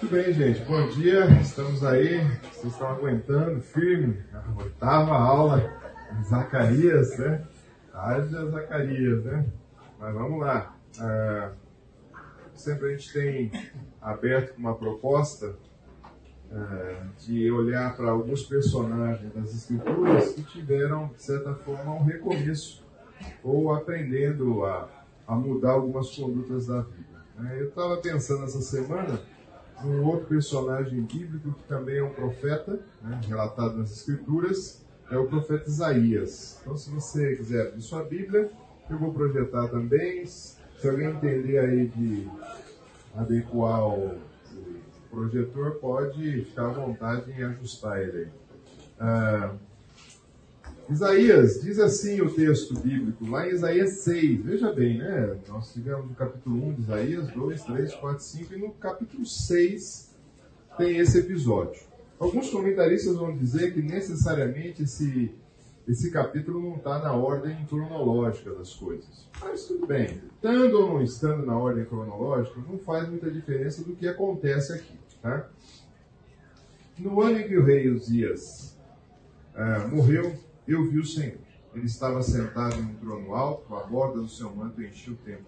Muito bem, gente. Bom dia. Estamos aí. Vocês estão aguentando firme a oitava aula em Zacarias, né? Haja Zacarias, né? Mas vamos lá. Ah, sempre a gente tem aberto uma proposta ah, de olhar para alguns personagens das Escrituras que tiveram, de certa forma, um recomeço ou aprendendo a, a mudar algumas condutas da vida. né? Eu estava pensando essa semana um outro personagem bíblico que também é um profeta, né, relatado nas Escrituras, é o profeta Isaías. Então, se você quiser abrir sua Bíblia, eu vou projetar também. Se alguém entender aí de adequar o, projetor, pode ficar à vontade em ajustar ele aí. Ah, Isaías, diz assim o texto bíblico, lá em Isaías 6, veja bem, né? Nós tivemos no capítulo 1 de Isaías, 2, 3, 4, 5, e no capítulo 6 tem esse episódio. Alguns comentaristas vão dizer que necessariamente esse, esse capítulo não está na ordem cronológica das coisas. Mas tudo bem, estando ou não estando na ordem cronológica, não faz muita diferença do que acontece aqui. Tá? No ano em que o rei Uzias ah, morreu, eu vi o Senhor. Ele estava sentado em um trono alto, a borda do seu manto enchia o templo.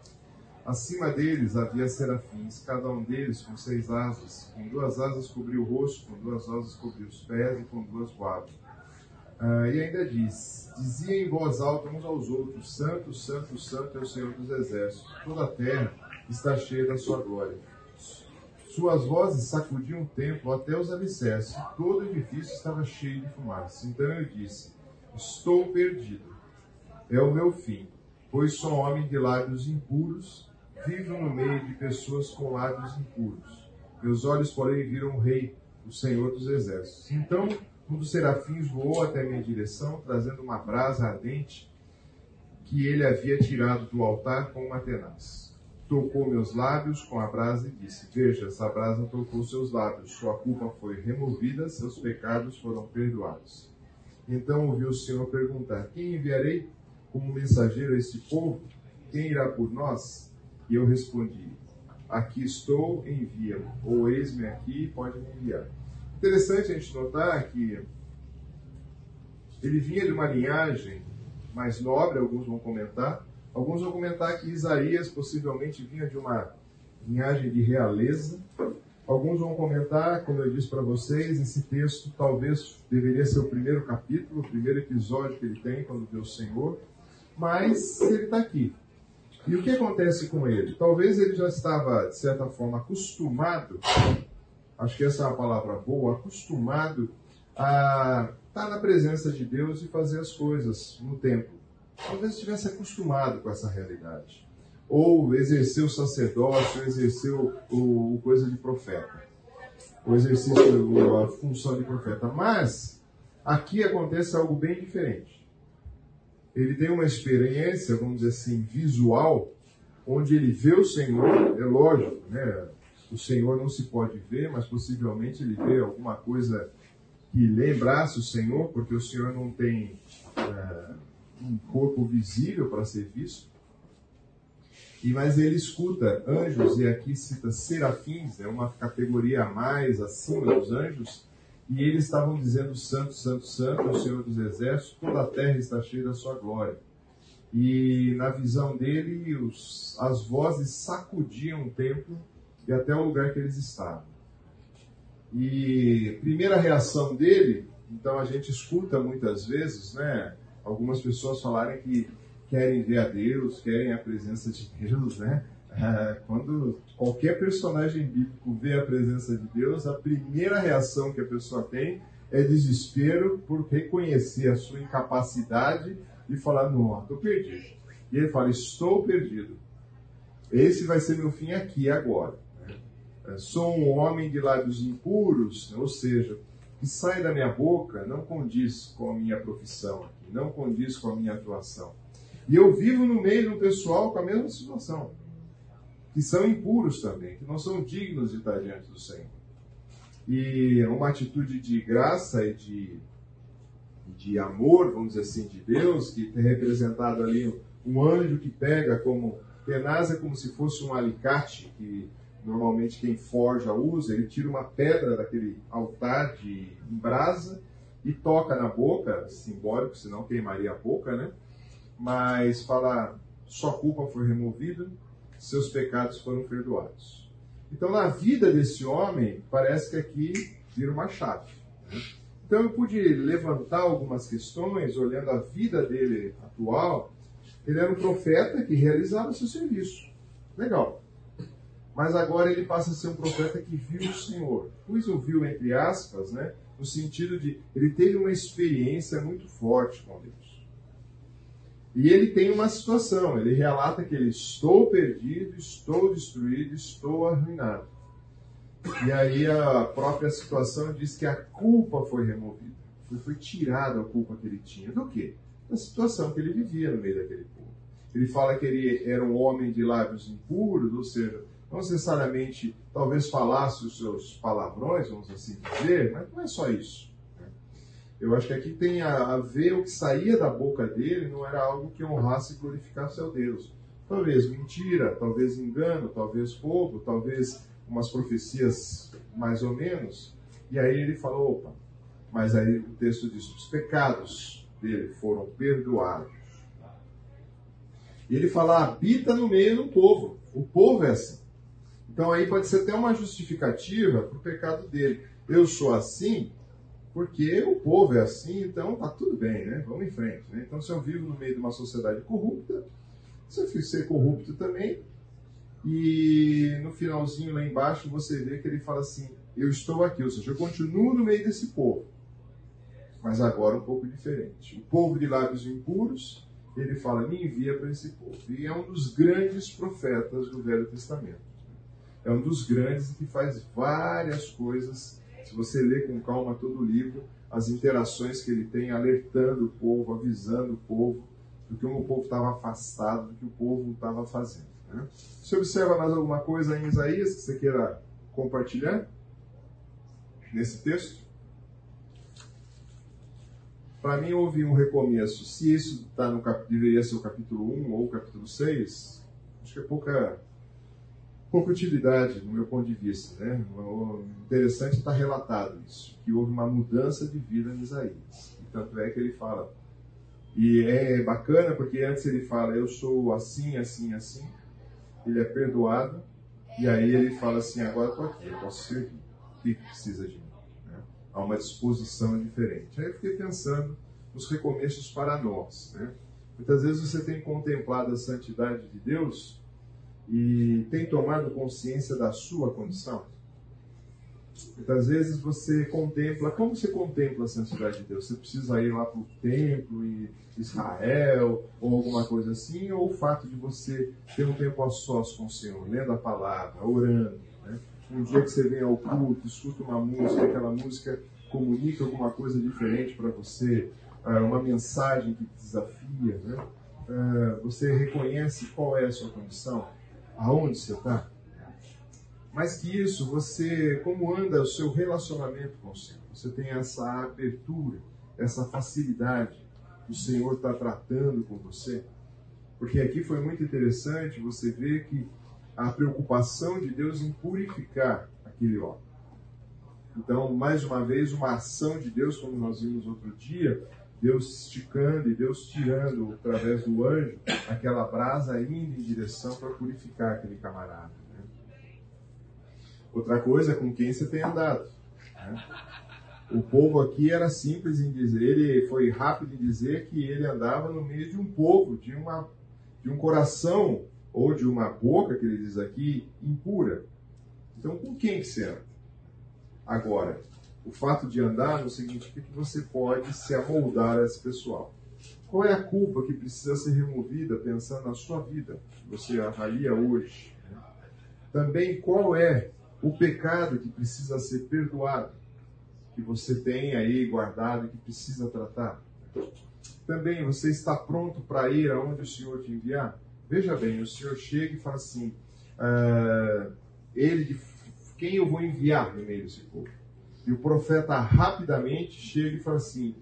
Acima deles havia serafins, cada um deles com seis asas. Com duas asas cobria o rosto, com duas asas cobria os pés e com duas voava. Ah, e ainda diz: Dizia em voz alta uns aos outros: Santo, Santo, Santo é o Senhor dos Exércitos. Toda a terra está cheia da sua glória. Suas vozes sacudiam o templo até os alicerces. Todo o edifício estava cheio de fumaça. Então eu disse: Estou perdido. É o meu fim, pois sou homem de lábios impuros, vivo no meio de pessoas com lábios impuros. Meus olhos, porém, viram o Rei, o Senhor dos Exércitos. Então um dos serafins voou até minha direção, trazendo uma brasa ardente que ele havia tirado do altar com uma tenaz. Tocou meus lábios com a brasa e disse: Veja, essa brasa tocou seus lábios, sua culpa foi removida, seus pecados foram perdoados. Então ouviu o Senhor perguntar: Quem enviarei como mensageiro a este povo? Quem irá por nós? E eu respondi: Aqui estou, envia-me. Ou eis-me aqui, pode me enviar. Interessante a gente notar que ele vinha de uma linhagem mais nobre, alguns vão comentar. Alguns vão comentar que Isaías possivelmente vinha de uma linhagem de realeza. Alguns vão comentar, como eu disse para vocês, esse texto talvez deveria ser o primeiro capítulo, o primeiro episódio que ele tem quando vê o Senhor, mas ele está aqui. E o que acontece com ele? Talvez ele já estava, de certa forma, acostumado, acho que essa é uma palavra boa, acostumado a estar na presença de Deus e fazer as coisas no templo. Talvez estivesse acostumado com essa realidade ou exerceu o sacerdócio, ou exerceu o, o coisa de profeta, o exercício, a função de profeta. Mas aqui acontece algo bem diferente. Ele tem uma experiência, vamos dizer assim, visual, onde ele vê o Senhor, é lógico, né? O Senhor não se pode ver, mas possivelmente ele vê alguma coisa que lembrasse o Senhor, porque o Senhor não tem é, um corpo visível para ser visto. E mas ele escuta anjos, e aqui cita serafins, é uma categoria a mais acima dos anjos, e eles estavam dizendo: Santo, Santo, Santo, o Senhor dos Exércitos, toda a terra está cheia da sua glória. E na visão dele, os, as vozes sacudiam o templo e até o lugar que eles estavam. E primeira reação dele, então a gente escuta muitas vezes, né? Algumas pessoas falarem que querem ver a Deus, querem a presença de Deus, né? Quando qualquer personagem bíblico vê a presença de Deus, a primeira reação que a pessoa tem é desespero por reconhecer a sua incapacidade e falar: Não, estou perdido. E ele fala: Estou perdido. Esse vai ser meu fim aqui, agora. Né? Sou um homem de lábios impuros, ou seja, que sai da minha boca não condiz com a minha profissão, não condiz com a minha atuação. E eu vivo no meio do pessoal com a mesma situação, que são impuros também, que não são dignos de estar diante do Senhor. E uma atitude de graça e de, de amor, vamos dizer assim, de Deus, que tem representado ali um anjo que pega como tenaz é como se fosse um alicate que normalmente quem forja usa, ele tira uma pedra daquele altar de brasa e toca na boca, simbólico, senão queimaria a boca, né? Mas fala, sua culpa foi removida, seus pecados foram perdoados. Então, na vida desse homem, parece que aqui vira uma chave. Né? Então, eu pude levantar algumas questões, olhando a vida dele atual. Ele era um profeta que realizava seu serviço. Legal. Mas agora ele passa a ser um profeta que viu o Senhor. Pois ouviu, entre aspas, né? no sentido de ele teve uma experiência muito forte com Deus. E ele tem uma situação, ele relata que ele estou perdido, estou destruído, estou arruinado. E aí a própria situação diz que a culpa foi removida. Foi, foi tirada a culpa que ele tinha. Do quê? Da situação que ele vivia no meio daquele povo. Ele fala que ele era um homem de lábios impuros, ou seja, não necessariamente talvez falasse os seus palavrões, vamos assim dizer, mas não é só isso. Eu acho que aqui tem a, a, ver o que saía da boca dele não era algo que honrasse e glorificasse ao Deus. Talvez mentira, talvez engano, talvez roubo, talvez umas profecias mais ou menos. E aí ele falou, opa, mas aí o texto diz, os pecados dele foram perdoados. E ele fala, habita no meio do povo. O povo é assim. Então aí pode ser até uma justificativa para o pecado dele. Eu sou assim porque o povo é assim, então tá tudo bem, né? Vamos em frente. Né? Então, se eu vivo no meio de uma sociedade corrupta, se eu fiz ser corrupto também, e no finalzinho lá embaixo você vê que ele fala assim: Eu estou aqui, ou seja, eu continuo no meio desse povo, mas agora um pouco diferente. O povo de lábios impuros, ele fala: Me envia para esse povo. E é um dos grandes profetas do Velho Testamento. É um dos grandes que faz várias coisas se você ler com calma todo o livro, as interações que ele tem alertando o povo, avisando o povo do que o povo estava afastado, do que o povo estava fazendo. Né? Você observa mais alguma coisa em Isaías que você queira compartilhar nesse texto? Para mim houve um recomeço. Se isso tá no cap... deveria ser o capítulo 1 ou o capítulo 6, acho que é pouca pouca utilidade no meu ponto de vista. Né? O interessante está relatado isso, que houve uma mudança de vida em Isaías. E tanto é que ele fala. E é bacana porque antes ele fala, eu sou assim, assim, assim. Ele é perdoado. E aí ele fala assim, agora estou aqui, eu posso servir. O que precisa de mim? Né? Há uma disposição diferente. Aí eu fiquei pensando nos recomeços para nós. Né? Muitas vezes você tem contemplado a santidade de Deus e tem tomado consciência da sua condição? Muitas vezes você contempla, como você contempla a santidade de Deus? Você precisa ir lá para o templo em Israel ou alguma coisa assim, ou o fato de você ter um tempo a sós com o Senhor, lendo a palavra, orando, né? Um dia que você vem ao culto, escuta uma música, aquela música comunica alguma coisa diferente para você, ah, uma mensagem que te desafia, né? Ah, você reconhece qual é a sua condição? Aonde você está. Mais que isso, você, como anda o seu relacionamento com o Senhor? Você tem essa abertura, essa facilidade que o Senhor está tratando com você? Porque aqui foi muito interessante você ver que a preocupação de Deus em purificar aquele homem. Então, mais uma vez, uma ação de Deus, como nós vimos outro dia, Deus esticando e Deus tirando através do anjo aquela brasa indo em direção para purificar aquele camarada. Né? Outra coisa, com quem você tem andado. Né? O povo aqui era simples em dizer, ele foi rápido em dizer que ele andava no meio de um povo, de, uma, de um coração ou de uma boca, que ele diz aqui, impura. Então, com quem que você anda? Agora, o fato de andar não significa que você pode se amoldar a esse pessoal. Qual é a culpa que precisa ser removida pensando na sua vida? Você avalia hoje. Também qual é o pecado que precisa ser perdoado? Que você tem aí guardado e que precisa tratar? Também você está pronto para ir aonde o Senhor te enviar? Veja bem, o Senhor chega e fala assim: ah, ele, quem eu vou enviar no meio desse povo? E o profeta rapidamente chega e fala assim: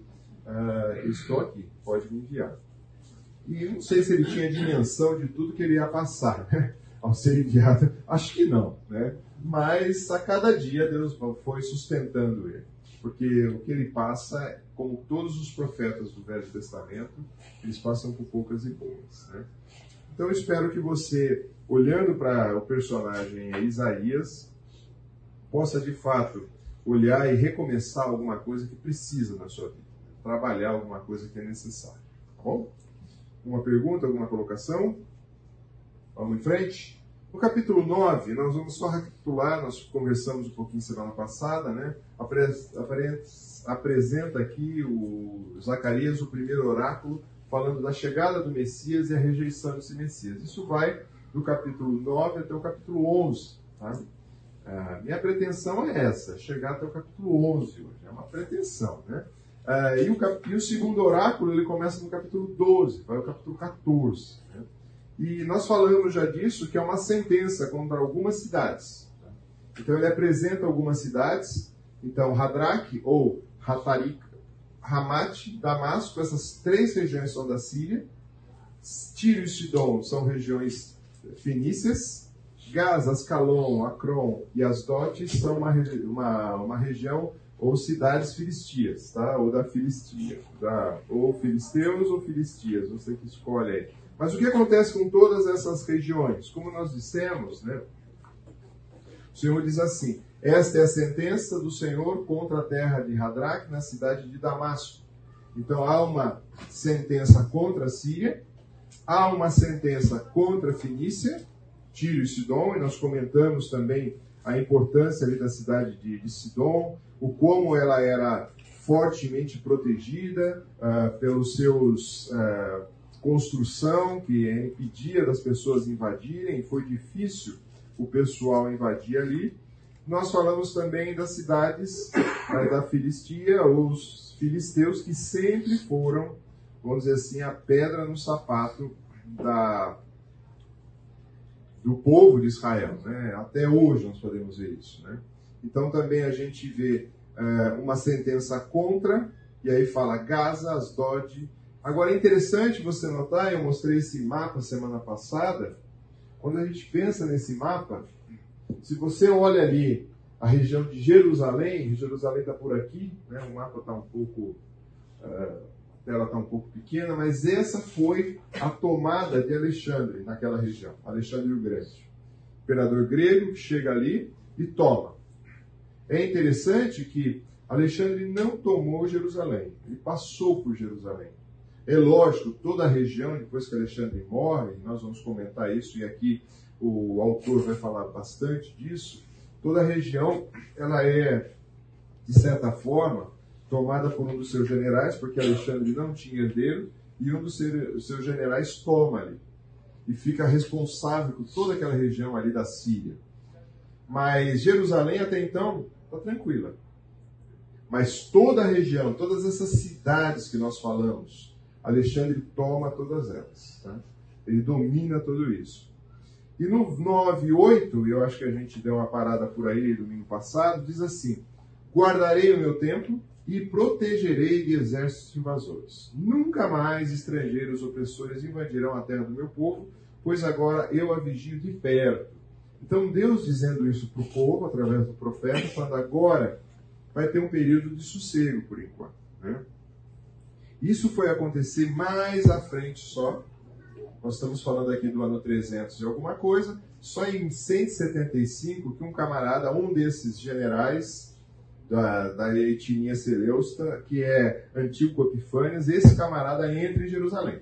ah, Estou aqui, pode me enviar. E não sei se ele tinha dimensão de tudo que ele ia passar, né? ao ser enviado? Acho que não, né? Mas a cada dia Deus foi sustentando ele. Porque o que ele passa, como todos os profetas do Velho Testamento, eles passam por poucas e boas. Né? Então eu espero que você, olhando para o personagem Isaías, possa de fato olhar e recomeçar alguma coisa que precisa na sua vida. Trabalhar alguma coisa que é necessária. Tá bom? Uma pergunta, alguma colocação? Vamos em frente? No capítulo 9, nós vamos só recapitular, nós conversamos um pouquinho semana passada, né? Apresenta aqui o Zacarias o primeiro oráculo, falando da chegada do Messias e a rejeição desse Messias. Isso vai do capítulo 9 até o capítulo 11, tá? Ah, minha pretensão é essa, chegar até o capítulo 11 hoje. É uma pretensão, né? Ah, e, o cap... e, o, segundo oráculo, ele começa no capítulo 12, vai ao capítulo 14. Né? E nós falamos já disso, que é uma sentença contra algumas cidades. Tá? Então ele apresenta algumas cidades, então Hadrach ou Hatarik, Hamat, Damasco, essas três regiões são da Síria. Tiro e Sidom são regiões fenícias. Gaza, Ascalon, Acron e Asdote são uma, uma, uma região ou cidades filistias, tá? ou da Filistia, da, ou filisteus ou filistias, você que escolhe aí. Mas o que acontece com todas essas regiões? Como nós dissemos, né? o Senhor diz assim: Esta é a sentença do Senhor contra a terra de Hadrach, na cidade de Damasco. Então há uma sentença contra a Síria, há uma sentença contra a Fenícia Tiro e Sidom, e nós comentamos também a importância ali da cidade de, de Sidom, o como ela era fortemente protegida uh, pelos seus uh, construção que impedia das pessoas invadirem, foi difícil o pessoal invadir ali. Nós falamos também das cidades uh, da Filistia, os filisteus que sempre foram, vamos dizer assim, a pedra no sapato da do povo de Israel. Né? Até hoje nós podemos ver isso. Né? Então também a gente vê é, uma sentença contra, e aí fala Gaza, Asdod. Agora é interessante você notar, eu mostrei esse mapa semana passada, quando a gente pensa nesse mapa, se você olha ali a região de Jerusalém, Jerusalém está por aqui, né? o mapa está um pouco. Uh, tela está um pouco pequena, mas essa foi a tomada de Alexandre naquela região, Alexandre o Grande. O imperador grego chega ali e toma. É interessante que Alexandre não tomou Jerusalém, ele passou por Jerusalém. É lógico, toda a região, depois que Alexandre morre, nós vamos comentar isso, e aqui o autor vai falar bastante disso, toda a região, ela é, de certa forma, tomada por um dos seus generais, porque Alexandre não tinha herdeiro, e um dos seus generais toma ali. E fica responsável por toda aquela região ali da Síria. Mas Jerusalém até então está tranquila. Mas toda a região, todas essas cidades que nós falamos, Alexandre toma todas elas. Tá? Ele domina tudo isso. E no 9, 8, eu acho que a gente deu uma parada por aí domingo passado, diz assim: Guardarei o meu templo e protegerei de exércitos invasores. Nunca mais estrangeiros opressores invadirão a terra do meu povo, pois agora eu a vigio de perto. Então Deus dizendo isso para o povo, através do profeta, falando agora vai ter um período de sossego por enquanto. Né? Isso foi acontecer mais à frente só. Nós estamos falando aqui do ano 300 e alguma coisa. Só em 175 que um camarada, um desses generais, da, da etnia Seleusta, que é Antíoco Epifânias, esse camarada entra em Jerusalém.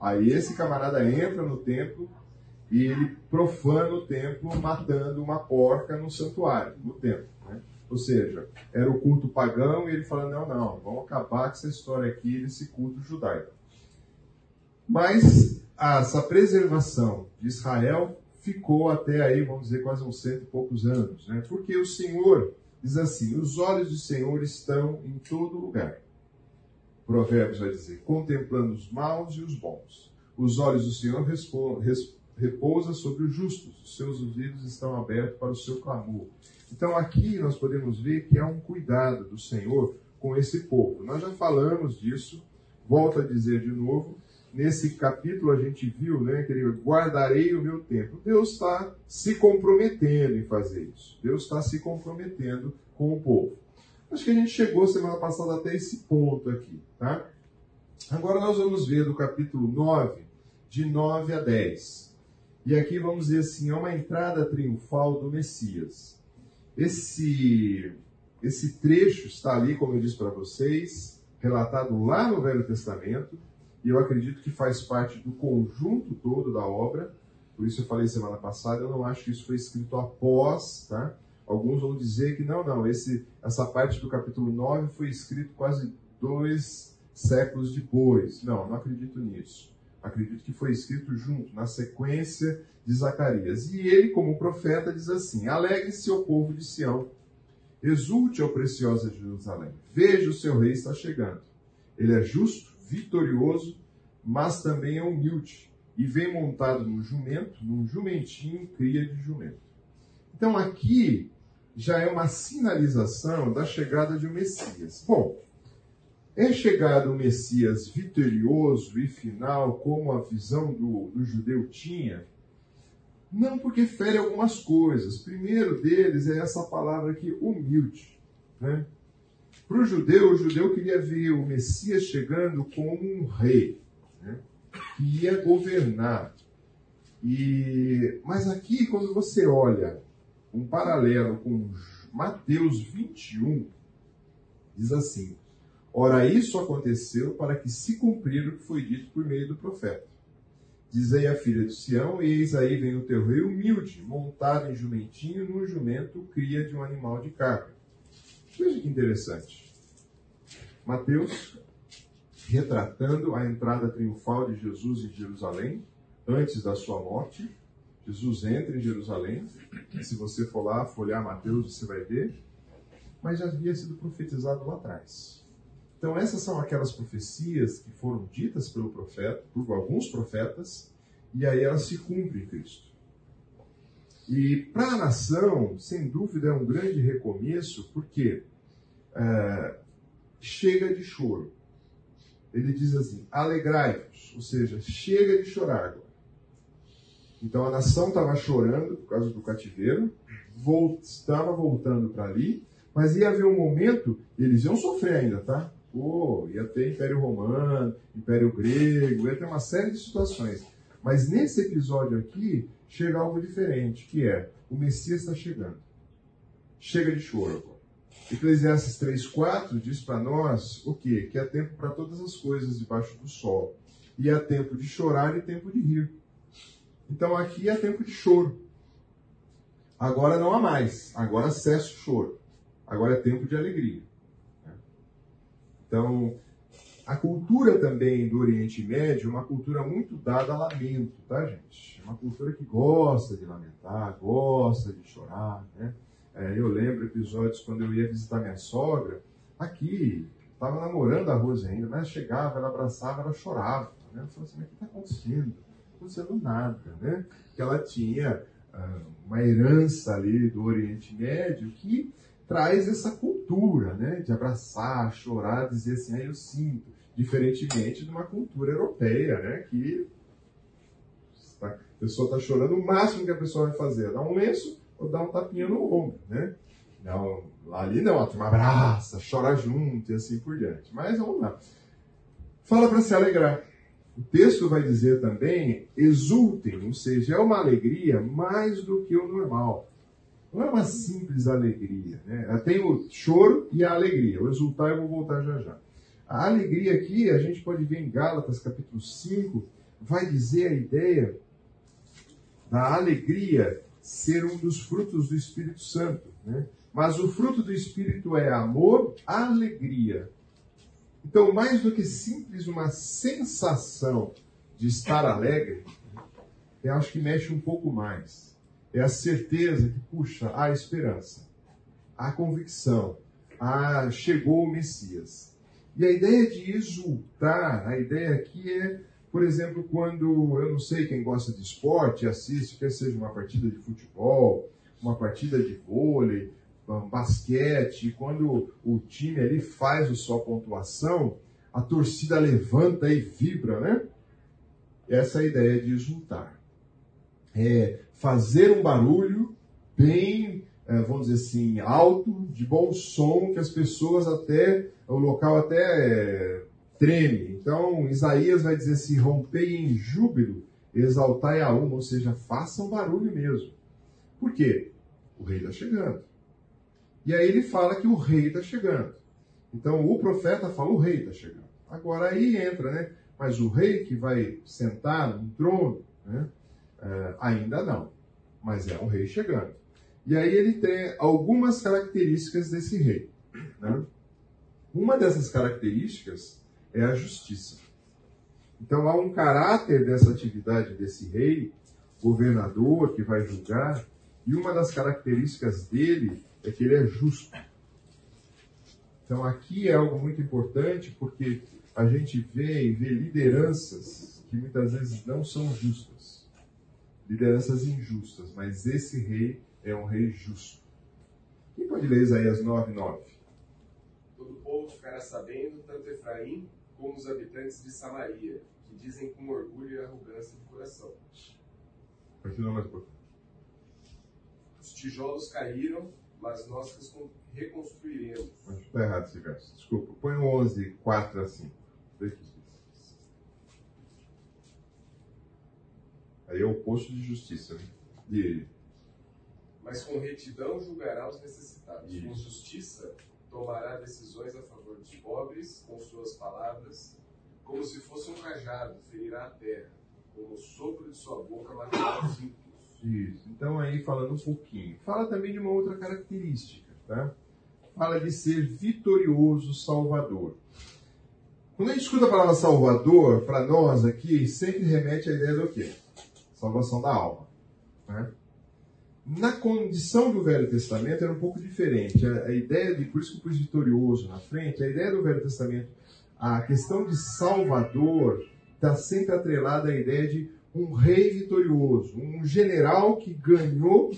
Aí esse camarada entra no templo e ele profana o templo matando uma porca no santuário, no templo. Né? Ou seja, era o culto pagão e ele fala, não, não, vamos acabar com essa história aqui desse culto judaico. Mas essa preservação de Israel ficou até aí, vamos dizer, quase uns cento e poucos anos. Né? Porque o Senhor Diz assim: Os olhos do Senhor estão em todo lugar. Provérbios vai dizer: contemplando os maus e os bons. Os olhos do Senhor repousam sobre os justos, os seus ouvidos estão abertos para o seu clamor. Então aqui nós podemos ver que há um cuidado do Senhor com esse povo. Nós já falamos disso, volto a dizer de novo, nesse capítulo a gente viu, né, que ele guardarei o meu tempo. Deus está se comprometendo em fazer isso. Deus está se comprometendo com o povo. Acho que a gente chegou semana passada até esse ponto aqui, tá? Agora nós vamos ver do capítulo 9, de 9 a 10. E aqui vamos dizer assim, é uma entrada triunfal do Messias. Esse esse trecho está ali, como eu disse para vocês, relatado lá no Velho Testamento, e eu acredito que faz parte do conjunto todo da obra. Por isso eu falei semana passada, eu não acho que isso foi escrito após, tá? Alguns vão dizer que não, não, esse, essa parte do capítulo 9 foi escrito quase dois séculos depois. Não, não acredito nisso. Acredito que foi escrito junto, na sequência de Zacarias. E ele, como profeta, diz assim: Alegre-se, o povo de Sião, exulte, ó preciosa Jerusalém. Veja, o seu rei está chegando. Ele é justo, vitorioso, mas também é humilde, e vem montado num jumento, num jumentinho, cria de jumento. Então aqui já é uma sinalização da chegada de um Messias. Bom, é chegado o Messias vitorioso e final, como a visão do, do judeu tinha? Não porque fere algumas coisas. Primeiro deles é essa palavra aqui, humilde. Né? Para o judeu, o judeu queria ver o Messias chegando como um rei, né? que ia governar. E, mas aqui, quando você olha um paralelo com Mateus 21, diz assim: Ora, isso aconteceu para que se cumprir o que foi dito por meio do profeta. Dizei a filha de Sião, eis aí vem o teu rei humilde, montado em jumentinho, num jumento, cria de um animal de carga. Veja que interessante. Mateus retratando a entrada triunfal de Jesus em Jerusalém, antes da sua morte. Jesus entra em Jerusalém. Se você for lá folhear Mateus, você vai ver. Mas já havia sido profetizado lá atrás. Então, essas são aquelas profecias que foram ditas pelo profeta, por alguns profetas, e aí elas se cumprem em Cristo. E para a nação, sem dúvida, é um grande recomeço, porque é, chega de choro. Ele diz assim: alegrai-vos, ou seja, chega de chorar agora. Então a nação estava chorando por causa do cativeiro, estava voltando para ali, mas ia haver um momento, eles iam sofrer ainda, tá? Pô, ia ter Império Romano, Império Grego, ia ter uma série de situações. Mas nesse episódio aqui, chega algo diferente, que é o Messias está chegando. Chega de choro agora. Eclesiastes 3,4 diz para nós o quê? Que é tempo para todas as coisas debaixo do sol. E é tempo de chorar e tempo de rir. Então aqui é tempo de choro. Agora não há mais. Agora cessa o choro. Agora é tempo de alegria. Então, a cultura também do Oriente Médio é uma cultura muito dada a lamento, tá, gente? É uma cultura que gosta de lamentar, gosta de chorar, né? É, eu lembro episódios quando eu ia visitar minha sogra, aqui, estava namorando a Rose ainda, mas chegava, ela abraçava, ela chorava. Né? Eu falei assim, mas o que está acontecendo? Não está acontecendo nada, né? Que ela tinha uh, uma herança ali do Oriente Médio que traz essa cultura, né? De abraçar, chorar, dizer assim, ah, eu sinto. Diferentemente de uma cultura europeia, né? Que a pessoa está chorando, o máximo que a pessoa vai fazer é dar um lenço ou dar um tapinha no ombro, né? Não, ali não, a turma abraça, chora junto e assim por diante. Mas vamos lá. Fala para se alegrar. O texto vai dizer também, exultem, ou seja, é uma alegria mais do que o normal. Não é uma simples alegria. Né? Tem o choro e a alegria. O exultar eu vou voltar já já. A alegria aqui, a gente pode ver em Gálatas capítulo 5, vai dizer a ideia da alegria ser um dos frutos do Espírito Santo. Né? Mas o fruto do Espírito é amor, alegria. Então, mais do que simples uma sensação de estar alegre, eu acho que mexe um pouco mais. É a certeza que, puxa, há esperança, há convicção, há, chegou o Messias. E a ideia de exultar, a ideia aqui é por exemplo, quando eu não sei quem gosta de esporte, assiste, quer seja uma partida de futebol, uma partida de vôlei, um basquete, quando o time ali faz a sua pontuação, a torcida levanta e vibra, né? essa é a ideia de juntar. É fazer um barulho bem, é, vamos dizer assim, alto, de bom som, que as pessoas até, o local até é, treme. Então, Isaías vai dizer assim: rompei em júbilo, exaltai a uma, ou seja, façam barulho mesmo. Por quê? O rei está chegando. E aí ele fala que o rei está chegando. Então o profeta fala: o rei está chegando. Agora aí entra, né? Mas o rei que vai sentar no trono, né? É, ainda não. Mas é um rei chegando. E aí ele tem algumas características desse rei. Né? Uma dessas características é a justiça. Então há um caráter dessa atividade desse rei, governador que vai julgar, e uma das características dele é que ele é justo. Então aqui é algo muito importante porque a gente vê e vê lideranças que muitas vezes não são justas. Lideranças injustas, mas esse rei é um rei justo. Quem pode ler Isaías 9, 9? Todo o povo ficará sabendo, tanto Efraim como os habitantes de Samaria, que dizem com orgulho e arrogância de coração. Continua mais um pouco. Os tijolos caíram, mas nós reconstruiremos. Está errado esse verso. Desculpa. Põe o 11, 4 assim. Aí é o posto de justiça. Né? De... Mas com retidão julgará os necessitados. Isso. Com justiça tomará decisões a favor dos pobres com suas palavras, como se fosse um cajado, ferirá a terra, como o sopro de sua boca matará os ímpios. Isso. Então aí falando um pouquinho. Fala também de uma outra característica, tá? Fala de ser vitorioso Salvador. Quando a gente escuta a palavra Salvador, para nós aqui, sempre remete à ideia do quê? Salvação da alma. Né? Na condição do Velho Testamento era um pouco diferente. A, a, ideia de, por isso que eu pus vitorioso na frente, a ideia do Velho Testamento, a questão de Salvador está sempre atrelada à ideia de um rei vitorioso, um general que ganhou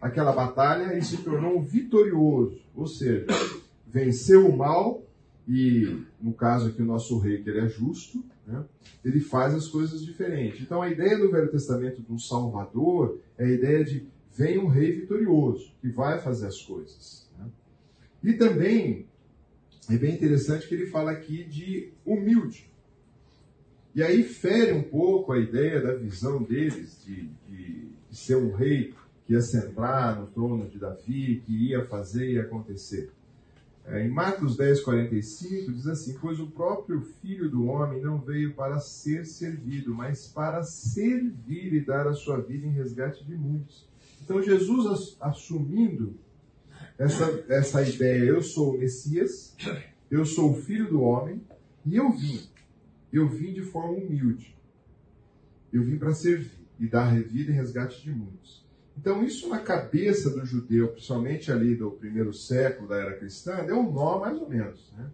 aquela batalha e se tornou vitorioso, ou seja, venceu o mal e, no caso aqui, o nosso rei, que ele é justo, né, ele faz as coisas diferentes. Então, a ideia do Velho Testamento de um Salvador é a ideia de vem um rei vitorioso, que vai fazer as coisas. Né? E também é bem interessante que ele fala aqui de humilde. E aí fere um pouco a ideia da visão deles de, de, de ser um rei que ia sentar no trono de Davi, que ia fazer e acontecer. É, em Marcos 10, 45, diz assim: Pois o próprio Filho do Homem não veio para ser servido, mas para servir e dar a sua vida em resgate de muitos. Então, Jesus assumindo essa, essa ideia, eu sou o Messias, eu sou o filho do homem, e eu vim. Eu vim de forma humilde. Eu vim para servir e dar vida e resgate de muitos. Então, isso na cabeça do judeu, principalmente ali do primeiro século da era cristã, deu um nó mais ou menos. Né?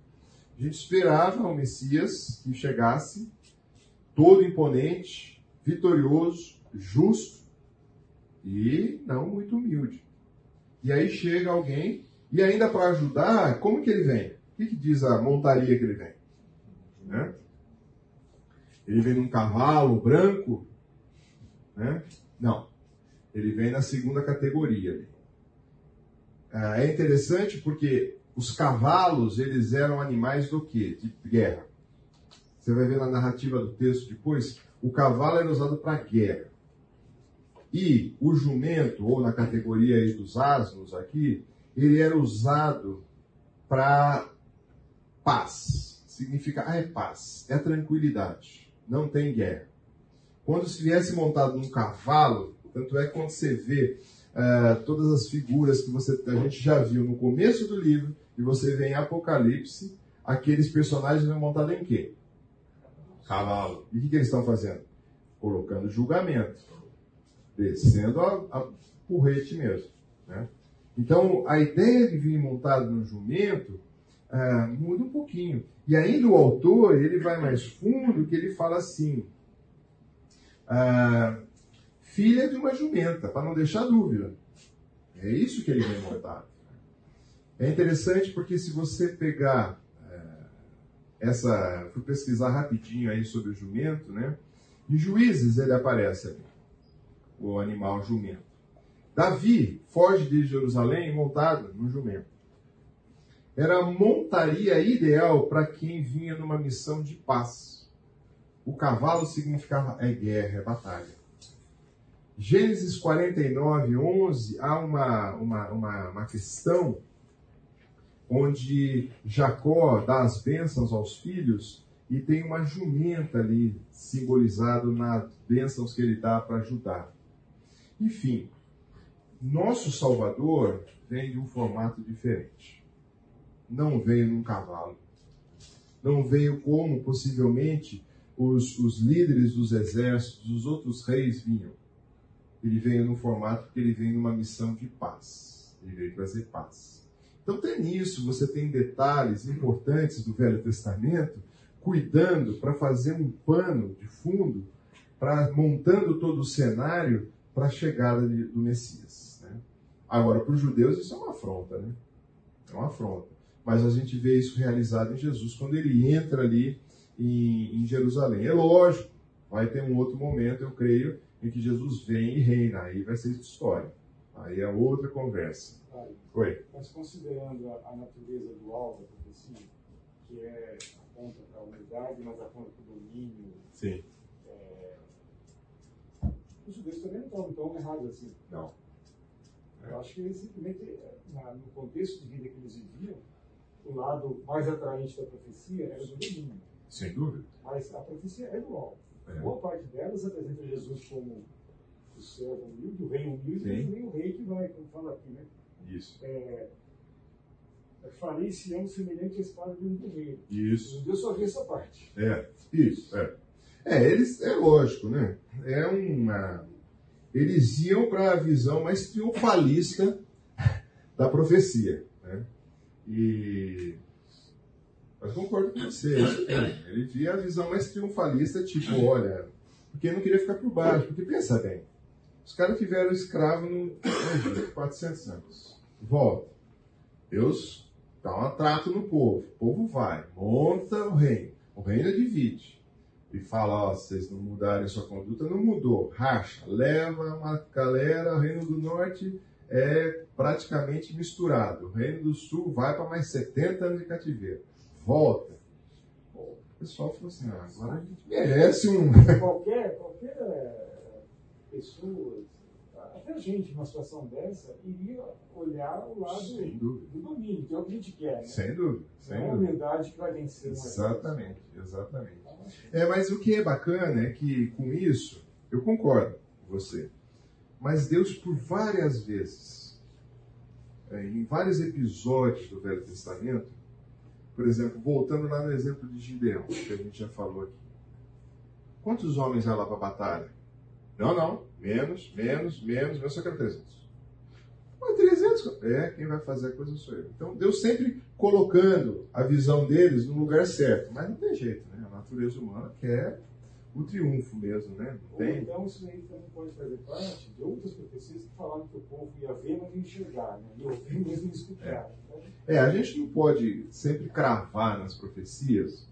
A gente esperava o Messias que chegasse todo imponente, vitorioso, justo, e não muito humilde. E aí chega alguém, e ainda para ajudar, como que ele vem? O que, que, diz a montaria que ele vem? Né? Ele vem num cavalo branco? Né? Não. Ele vem na segunda categoria. Ah, é interessante porque os cavalos, eles eram animais do quê? De guerra. Você vai ver na narrativa do texto depois, o cavalo era usado para guerra. E o jumento, ou na categoria dos asnos aqui, ele era usado para paz. Significa, ah, é paz, é tranquilidade, não tem guerra. Quando se viesse montado num cavalo, tanto é que quando você vê uh, todas as figuras que você, a gente já viu no começo do livro, e você vê em Apocalipse, aqueles personagens vão montados em quê? Cavalo. E o que, que eles estão fazendo? Colocando julgamento descendo a, a porrete mesmo. Né? Então, a ideia de vir montado no jumento uh, muda um pouquinho. E ainda o autor, ele vai mais fundo, que ele fala assim, uh, filha de uma jumenta, para não deixar dúvida. É isso que ele vem montado. É interessante porque se você pegar uh, essa, fui pesquisar rapidinho aí sobre o jumento, né? Em Juízes ele aparece ali, o animal jumento. Davi foge de Jerusalém montado no jumento. Era a montaria ideal para quem vinha numa missão de paz. O cavalo significava é guerra, é batalha. Gênesis 49, 11, há uma, uma, uma, uma questão onde Jacó dá as bênçãos aos filhos e tem uma jumenta ali simbolizado nas bênçãos que ele dá para ajudar. Enfim, nosso Salvador vem de um formato diferente. Não veio num cavalo. Não veio como possivelmente os, os líderes dos exércitos, os outros reis vinham. Ele veio no formato que ele veio numa missão de paz. Ele veio trazer paz. Então tem nisso, você tem detalhes importantes do Velho Testamento cuidando para fazer um pano de fundo, para montando todo o cenário para a chegada de, do Messias. Né? Agora, para os judeus isso é uma afronta, né? É uma afronta. Mas a gente vê isso realizado em Jesus quando ele entra ali em, em Jerusalém. É lógico, vai ter um outro momento, eu creio, em que Jesus vem e reina. Aí vai ser história. Aí é outra conversa. Oi. Mas considerando a, a natureza dual da profecia, que é aponta para a unidade, mas aponta para o domínio. Sim. É... Os judeus também não estão tão errados assim. Não. É. Eu acho que eles simplesmente, na, no contexto de vida que eles viviam, o lado mais atraente da profecia era o domínio. Sem dúvida. Mas a profecia é dual. É. Boa parte delas apresenta Jesus como o servo humilde, o rei humilde, mas também o rei que vai, como fala aqui, né? Isso. É, farei Sião semelhante à espada de um guerreiro. Isso. Deus só vê essa parte. É, isso, é. É, eles, é lógico, né? É uma. Eles iam para a visão mais triunfalista da profecia. Né? E. Mas concordo com você. Ele via a visão mais triunfalista, tipo, olha, porque não queria ficar por baixo. Porque pensa bem, os caras tiveram escravo no Egito, 400 anos. Volta. Deus Dá um trato no povo. O povo vai, monta o reino. O reino divide. E fala, ó, vocês não mudarem sua conduta, não mudou. Racha, leva uma galera, o reino do norte é praticamente misturado. O reino do sul vai para mais 70 anos de cativeiro. Volta. o pessoal falou assim, ah, agora a gente merece um. Qualquer, qualquer pessoa até a gente, numa situação dessa, iria olhar o lado do domínio, que é o que a gente quer. Né? Sem dúvida. Sem Não é a humildade que vai vencer. Exatamente, exatamente. É, mas o que é bacana é que com isso, eu concordo com você, mas Deus, por várias vezes, é, em vários episódios do Velho Testamento, por exemplo, voltando lá no exemplo de Gideão, que a gente já falou aqui. Quantos homens vai lá para a batalha? Não, não. Menos, menos, menos, menos, só quero 300. Mas 300, é, quem vai fazer a coisa sou eu. Então, Deus sempre colocando a visão deles no lugar certo. Mas não tem jeito, né? A natureza humana quer o triunfo mesmo, né? Ou tem... então isso aí também pode fazer parte de outras profecias que falavam que o povo ia ver, mas ia enxergar, né? E ouvir mesmo escutar. É. Né? é, a gente não pode sempre cravar nas profecias,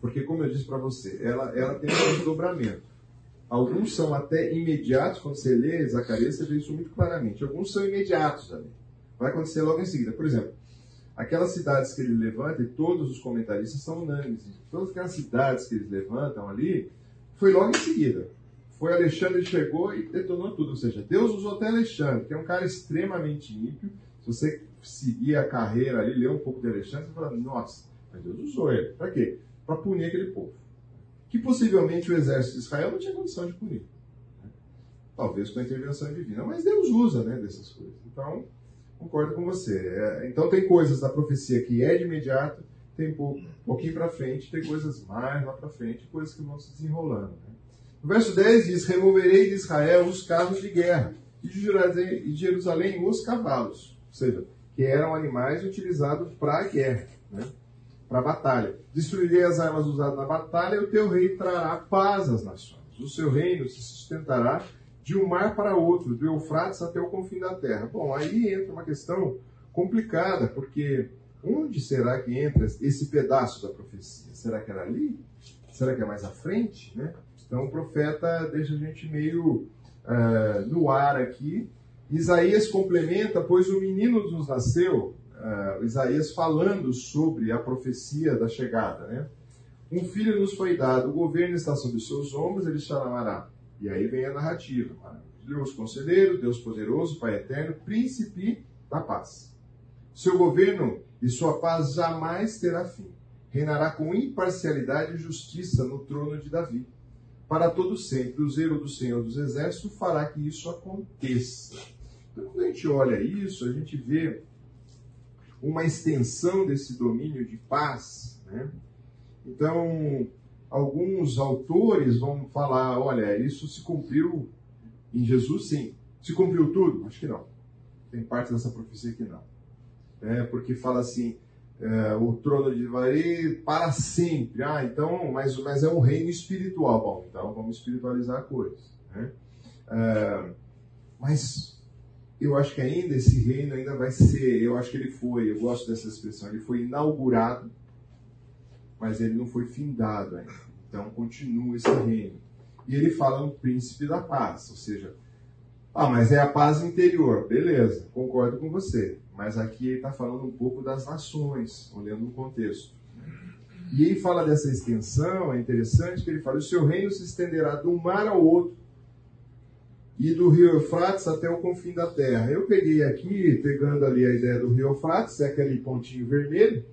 porque, como eu disse para você, ela, ela tem um desdobramento. Alguns são até imediatos, quando você lê Zacarias, você vê isso muito claramente. Alguns são imediatos ali. Vai acontecer logo em seguida. Por exemplo, aquelas cidades que ele levanta, e todos os comentaristas são unânimes, todas aquelas cidades que eles levantam ali, foi logo em seguida. Foi Alexandre chegou e detonou tudo. Ou seja, Deus usou até Alexandre, que é um cara extremamente ímpio. Se você seguir a carreira ali, ler um pouco de Alexandre, você fala, nossa, mas Deus usou ele. Para quê? Para punir aquele povo que possivelmente o exército de Israel não tinha condição de punir. Né? Talvez com a intervenção divina, mas Deus usa né, dessas coisas. Então, concordo com você. É, então, tem coisas da profecia que é de imediato, tem um pouquinho para frente, tem coisas mais lá para frente, coisas que vão se desenrolando. Né? No verso 10 diz: Removerei de Israel os carros de guerra, e de Jerusalém os cavalos. Ou seja, que eram animais utilizados para a guerra. Né? para a batalha. Destruirei as armas usadas na batalha, e o teu rei trará paz às nações. O seu reino se sustentará de um mar para outro, do Eufrates até o confim da terra. Bom, aí entra uma questão complicada, porque onde será que entra esse pedaço da profecia? Será que era ali? Será que é mais à frente? Né? Então o profeta deixa a gente meio uh, no ar aqui. Isaías complementa, pois o menino nos nasceu, uh, Isaías falando sobre a profecia da chegada, né? Um filho nos foi dado, o governo está sobre seus ombros, ele chamará. E aí vem a narrativa. Deus conselheiro, Deus poderoso, Pai eterno, príncipe da paz. Seu governo e sua paz jamais terá fim. Reinará com imparcialidade e justiça no trono de Davi. Para todo sempre, o zelo do Senhor dos Exércitos fará que isso aconteça. Então, quando a gente olha isso, a gente vê uma extensão desse domínio de paz, né? Então, alguns autores vão falar: olha, isso se cumpriu em Jesus, sim. Se cumpriu tudo? Acho que não. Tem parte dessa profecia que não. É, porque fala assim: é, o trono de Davi para sempre. Ah, então, mas, mas é um reino espiritual. Bom, então vamos espiritualizar a coisa. Né? É, mas eu acho que ainda esse reino ainda vai ser, eu acho que ele foi, eu gosto dessa expressão, ele foi inaugurado mas ele não foi findado ainda. Então continua esse reino. E ele fala no príncipe da paz, ou seja, ah, mas é a paz interior. Beleza, concordo com você. Mas aqui ele está falando um pouco das nações, olhando o contexto. E ele fala dessa extensão, é interessante que ele fala: o seu reino se estenderá de um mar ao outro e do rio Eufrates até o confim da terra. Eu peguei aqui, pegando ali a ideia do rio Eufrates, é aquele pontinho vermelho,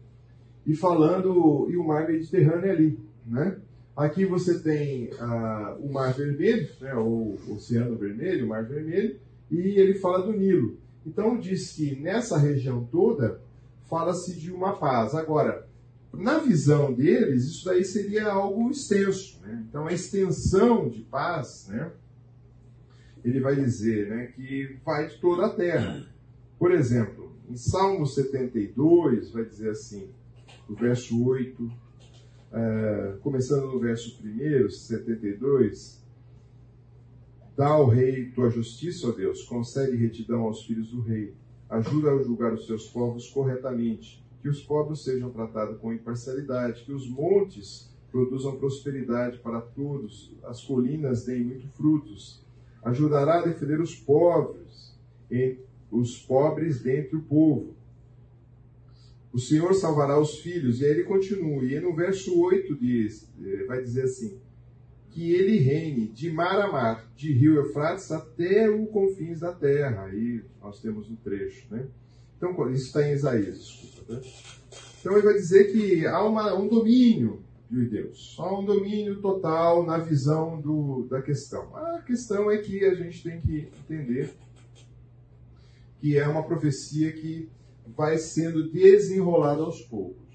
e falando, e o mar Mediterrâneo ali, né? Aqui você tem ah, o Mar Vermelho, né, o Oceano Vermelho, o Mar Vermelho, e ele fala do Nilo. Então diz que nessa região toda fala-se de uma paz. Agora, na visão deles, isso daí seria algo extenso. Né? Então a extensão de paz, né, ele vai dizer né, que vai de toda a terra. Por exemplo, em Salmo 72, vai dizer assim: no verso 8, é, começando no verso 1, 72, dá ao rei tua justiça, ó Deus, concede retidão aos filhos do rei, ajuda a julgar os seus povos corretamente, que os povos sejam tratados com imparcialidade, que os montes produzam prosperidade para todos, as colinas deem muito frutos, ajudará a defender os pobres, os pobres dentre o povo, o Senhor salvará os filhos. E aí ele continua. E no verso 8 diz, eh, vai dizer assim: que ele reine de mar a mar, de rio Eufrates até os confins da terra. Aí nós temos um trecho, né? Então, isso está em Isaías, desculpa. Né? Então ele vai dizer que há uma, um domínio de Deus. Há um domínio total na visão do, da questão. A questão é que a gente tem que entender que é uma profecia que vai sendo desenrolado aos poucos.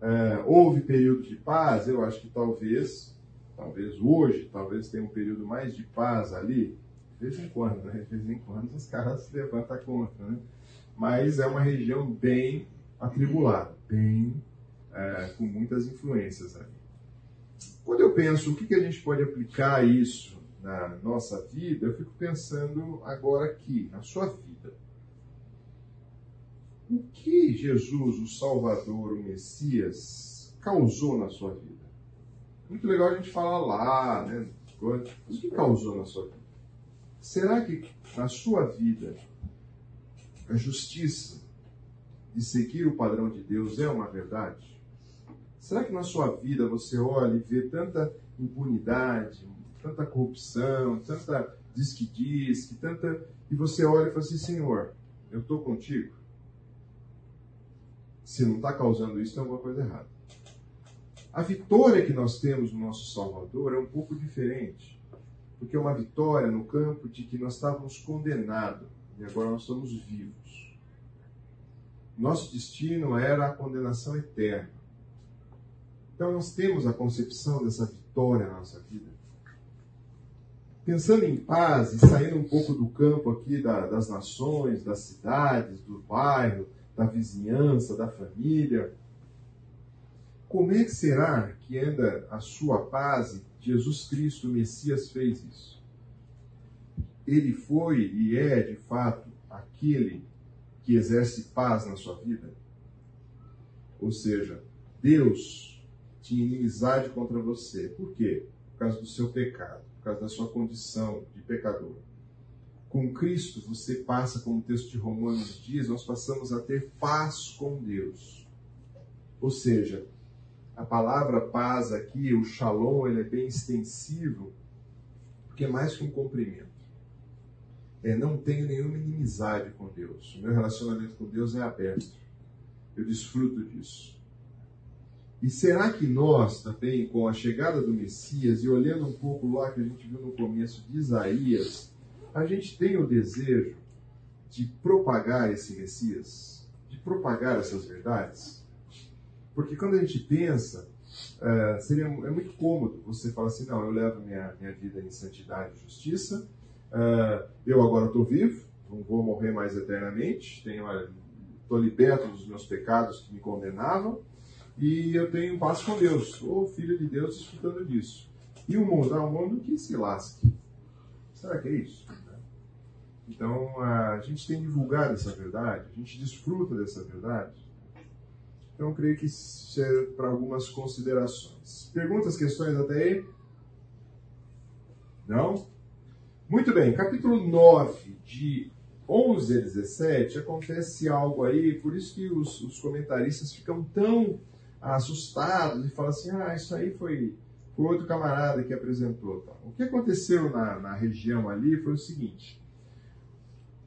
É, houve período de paz, eu acho que talvez, talvez hoje, talvez tenha um período mais de paz ali, de vez em quando, né? De vez em quando os caras se levantam contra, né? Mas é uma região bem atribulada, bem é, com muitas influências ali. Quando eu penso o que, que a gente pode aplicar isso na nossa vida, eu fico pensando agora aqui, na sua. O que Jesus, o Salvador, o Messias, causou na sua vida? Muito legal a gente falar lá, né? o que causou na sua vida? Será que na sua vida a justiça de seguir o padrão de Deus é uma verdade? Será que na sua vida você olha e vê tanta impunidade, tanta corrupção, tanta diz que diz, que tanta. E você olha e fala assim: Senhor, eu estou contigo? Se não está causando isso, tem alguma coisa errada. A vitória que nós temos no nosso Salvador é um pouco diferente, porque é uma vitória no campo de que nós estávamos condenados e agora nós estamos vivos. Nosso destino era a condenação eterna. Então nós temos a concepção dessa vitória na nossa vida. Pensando em paz e saindo um pouco do campo aqui da, das nações, das cidades, do bairro, da vizinhança, da família. Como é que será que anda a sua paz? Jesus Cristo, o Messias, fez isso. Ele foi e é, de fato, aquele que exerce paz na sua vida. Ou seja, Deus tinha inimizade contra você. Por quê? por causa do seu pecado, por causa da sua condição de pecador. Com Cristo, você passa, como o texto de Romanos diz, nós passamos a ter paz com Deus. Ou seja, a palavra paz aqui, o shalom, ele é bem extensivo, porque é mais que um cumprimento. É, não tenho nenhuma inimizade com Deus. O meu relacionamento com Deus é aberto. Eu desfruto disso. E será que nós também, com a chegada do Messias, e olhando um pouco lá que a gente viu no começo de Isaías, a gente tem o desejo de propagar esse Messias, de propagar essas verdades? Porque quando a gente pensa, é, seria, é muito cômodo você falar assim, não, eu levo minha, minha vida em santidade e justiça, é, eu agora estou vivo, não vou morrer mais eternamente, estou liberto dos meus pecados que me condenavam, e eu tenho paz com Deus, ou filho de Deus escutando disso. E o mundo é um mundo que se lasque. Será que é isso? Então, a gente tem divulgado essa verdade, a gente desfruta dessa verdade. Então, creio que serve para algumas considerações. Perguntas, questões até aí? Não? Muito bem, capítulo 9, de 11 a 17, acontece algo aí, por isso que os, os comentaristas ficam tão assustados e falam assim: ah, isso aí foi, foi outro camarada que apresentou. O que aconteceu na, na região ali foi o seguinte: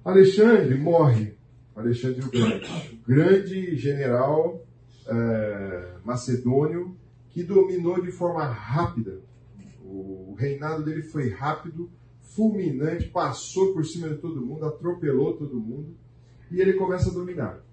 Alexandre morre, Alexandre o Grande, grande general é, macedônio que dominou de forma rápida. O reinado dele foi rápido, fulminante, passou por cima de todo mundo, atropelou todo mundo e ele começa a dominar.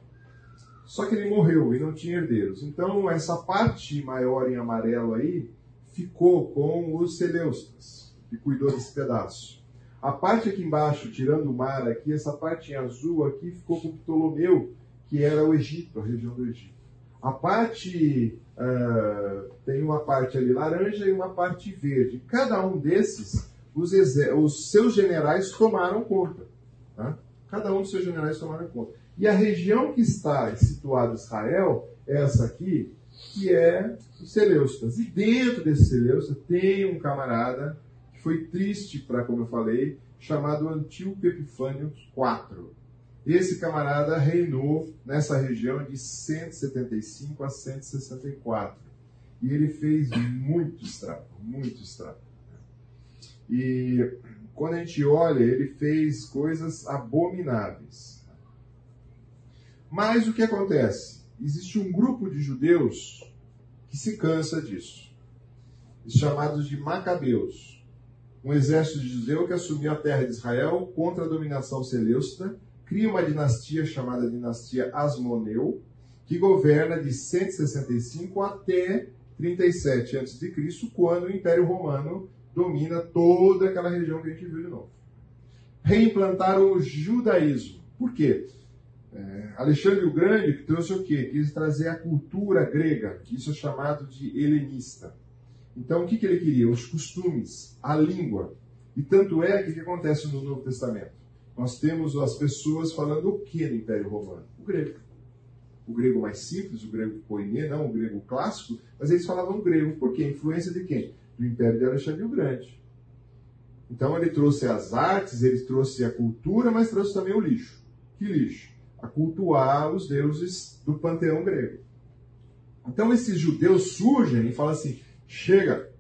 Só que ele morreu e não tinha herdeiros. Então, essa parte maior em amarelo aí ficou com os Seleustas, que cuidou desse pedaço. A parte aqui embaixo, tirando o mar aqui, essa parte em azul aqui ficou com Ptolomeu, que era o Egito, a região do Egito. A parte uh, tem uma parte ali laranja e uma parte verde. Cada um desses, os, os seus generais tomaram conta. Tá? Cada um dos seus generais tomaram conta. E a região que está situada Israel, essa aqui, que é os Seleustas. E dentro desse Seleusta tem um camarada foi triste para, como eu falei, chamado Antíoco Epifânio IV. Esse camarada reinou nessa região de 175 a 164. E ele fez muito estrago, muito estrago. E quando a gente olha, ele fez coisas abomináveis. Mas o que acontece? Existe um grupo de judeus que se cansa disso, chamados de Macabeus. Um exército de judeu que assumiu a terra de Israel contra a dominação seleucida cria uma dinastia chamada dinastia Asmoneu, que governa de 165 até 37 a.C., quando o Império Romano domina toda aquela região que a gente viu de novo. Reimplantaram o judaísmo. Por quê? É, Alexandre o Grande trouxe o quê? Quis trazer a cultura grega, que isso é chamado de helenista. Então, o que, que ele queria? Os costumes, a língua. E tanto é que o que acontece no Novo Testamento? nós temos as pessoas falando o que no Império Romano? O grego. O grego mais simples, o grego koiné, não o grego clássico, mas eles falavam grego. Por quê? Influência de quem? Do Império de Alexandre o Grande. Então ele trouxe as artes, ele trouxe a cultura, mas trouxe também o lixo. Que lixo? A cultuar os deuses do panteão grego. Então esses judeus surgem e falam assim: chega,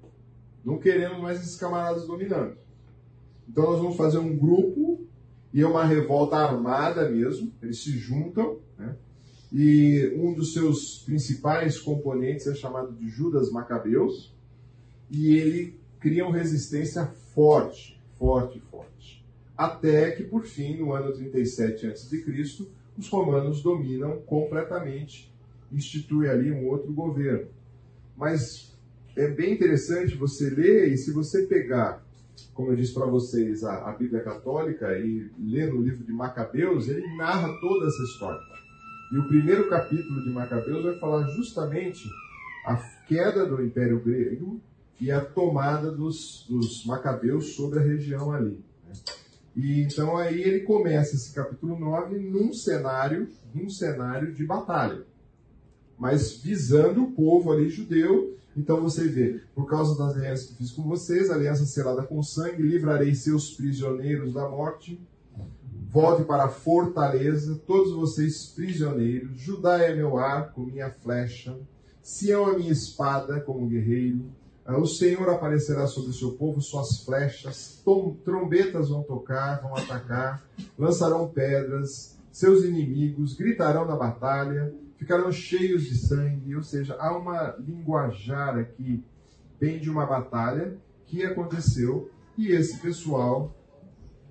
não queremos mais esses camaradas dominando. Então nós vamos fazer um grupo e é uma revolta armada mesmo, eles se juntam, né? e um dos seus principais componentes é chamado de Judas Macabeus, e ele cria uma resistência forte, forte, forte. Até que, por fim, no ano 37 a.C., os romanos dominam completamente, institui ali um outro governo. Mas é bem interessante você ler, e se você pegar como eu disse para vocês, a, a, Bíblia Católica e ler no livro de Macabeus, ele narra toda essa história. E o primeiro capítulo de Macabeus vai falar justamente a queda do Império Grego e a tomada dos, dos Macabeus sobre a região ali. Né? E então aí ele começa esse capítulo 9 num cenário, num cenário de batalha, mas visando o povo ali judeu Então você vê, por causa das alianças que fiz com vocês, aliança selada com sangue, livrarei seus prisioneiros da morte. Volte para a fortaleza, todos vocês prisioneiros. Judá é meu arco, minha flecha. Sião é minha espada como guerreiro. Ah, o Senhor aparecerá sobre o seu povo, suas flechas, trombetas vão tocar, vão atacar, lançarão pedras, seus inimigos gritarão na batalha, ficarão cheios de sangue, ou seja, há uma linguajar aqui bem de uma batalha que aconteceu e esse pessoal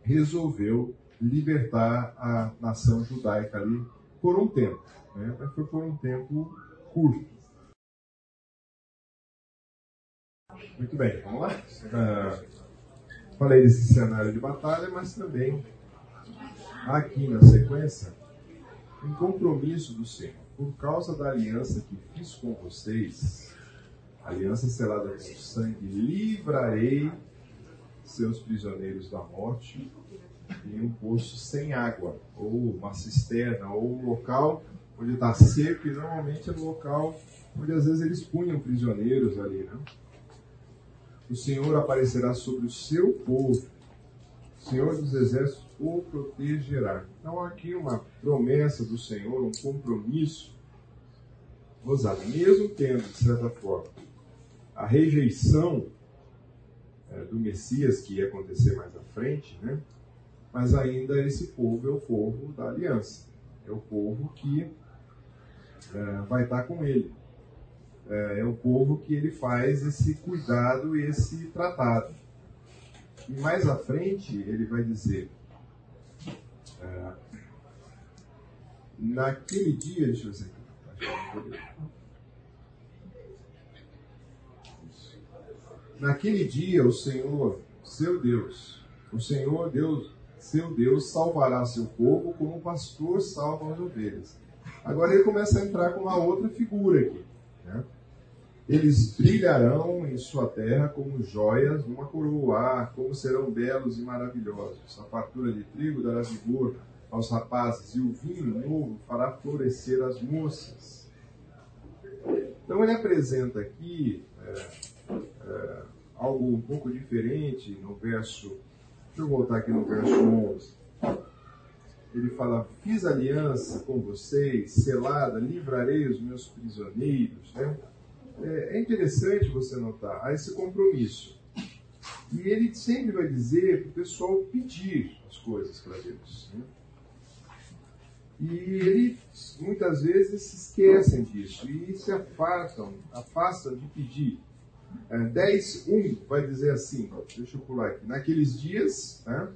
resolveu libertar a nação judaica ali por um tempo, né? mas foi por um tempo curto. Muito bem, vamos lá? Uh, falei desse cenário de batalha, mas também aqui na sequência, um compromisso do Senhor. Por causa da aliança que fiz com vocês, aliança selada com sangue, livrarei seus prisioneiros da morte em um poço sem água, ou uma cisterna, ou um local onde está seco, e normalmente é no local onde às vezes eles punham prisioneiros ali, né? o Senhor aparecerá sobre o seu povo, o Senhor dos exércitos o protegerá. Então, aqui uma promessa do Senhor, um compromisso, ousado, mesmo tendo, de certa forma, a rejeição é, do Messias que ia acontecer mais à frente, né? mas ainda esse povo é o povo da aliança, é o povo que é, vai estar com ele é, é o povo que ele faz esse cuidado esse tratado. E mais à frente ele vai dizer, naquele dia, aqui, naquele dia o Senhor, seu Deus, o Senhor Deus, seu Deus salvará seu povo como o pastor salva as ovelhas. Agora ele começa a entrar com uma outra figura aqui. Né? Eles brilharão em sua terra como joias numa coroa, como serão belos e maravilhosos. A fartura de trigo dará vigor aos rapazes, e o vinho novo fará florescer as moças. Então ele apresenta aqui é, é, algo um pouco diferente no verso. Deixa eu voltar aqui no verso 11. Ele fala: Fiz aliança com vocês, selada, livrarei os meus prisioneiros. Né? é, é interessante você notar, há esse compromisso. E ele sempre vai dizer para o pessoal pedir as coisas para Deus. Né? E eles muitas vezes se esquecem disso e se afastam, afastam de pedir. É, 10, 1 vai dizer assim, deixa eu pular aqui. Naqueles dias, né?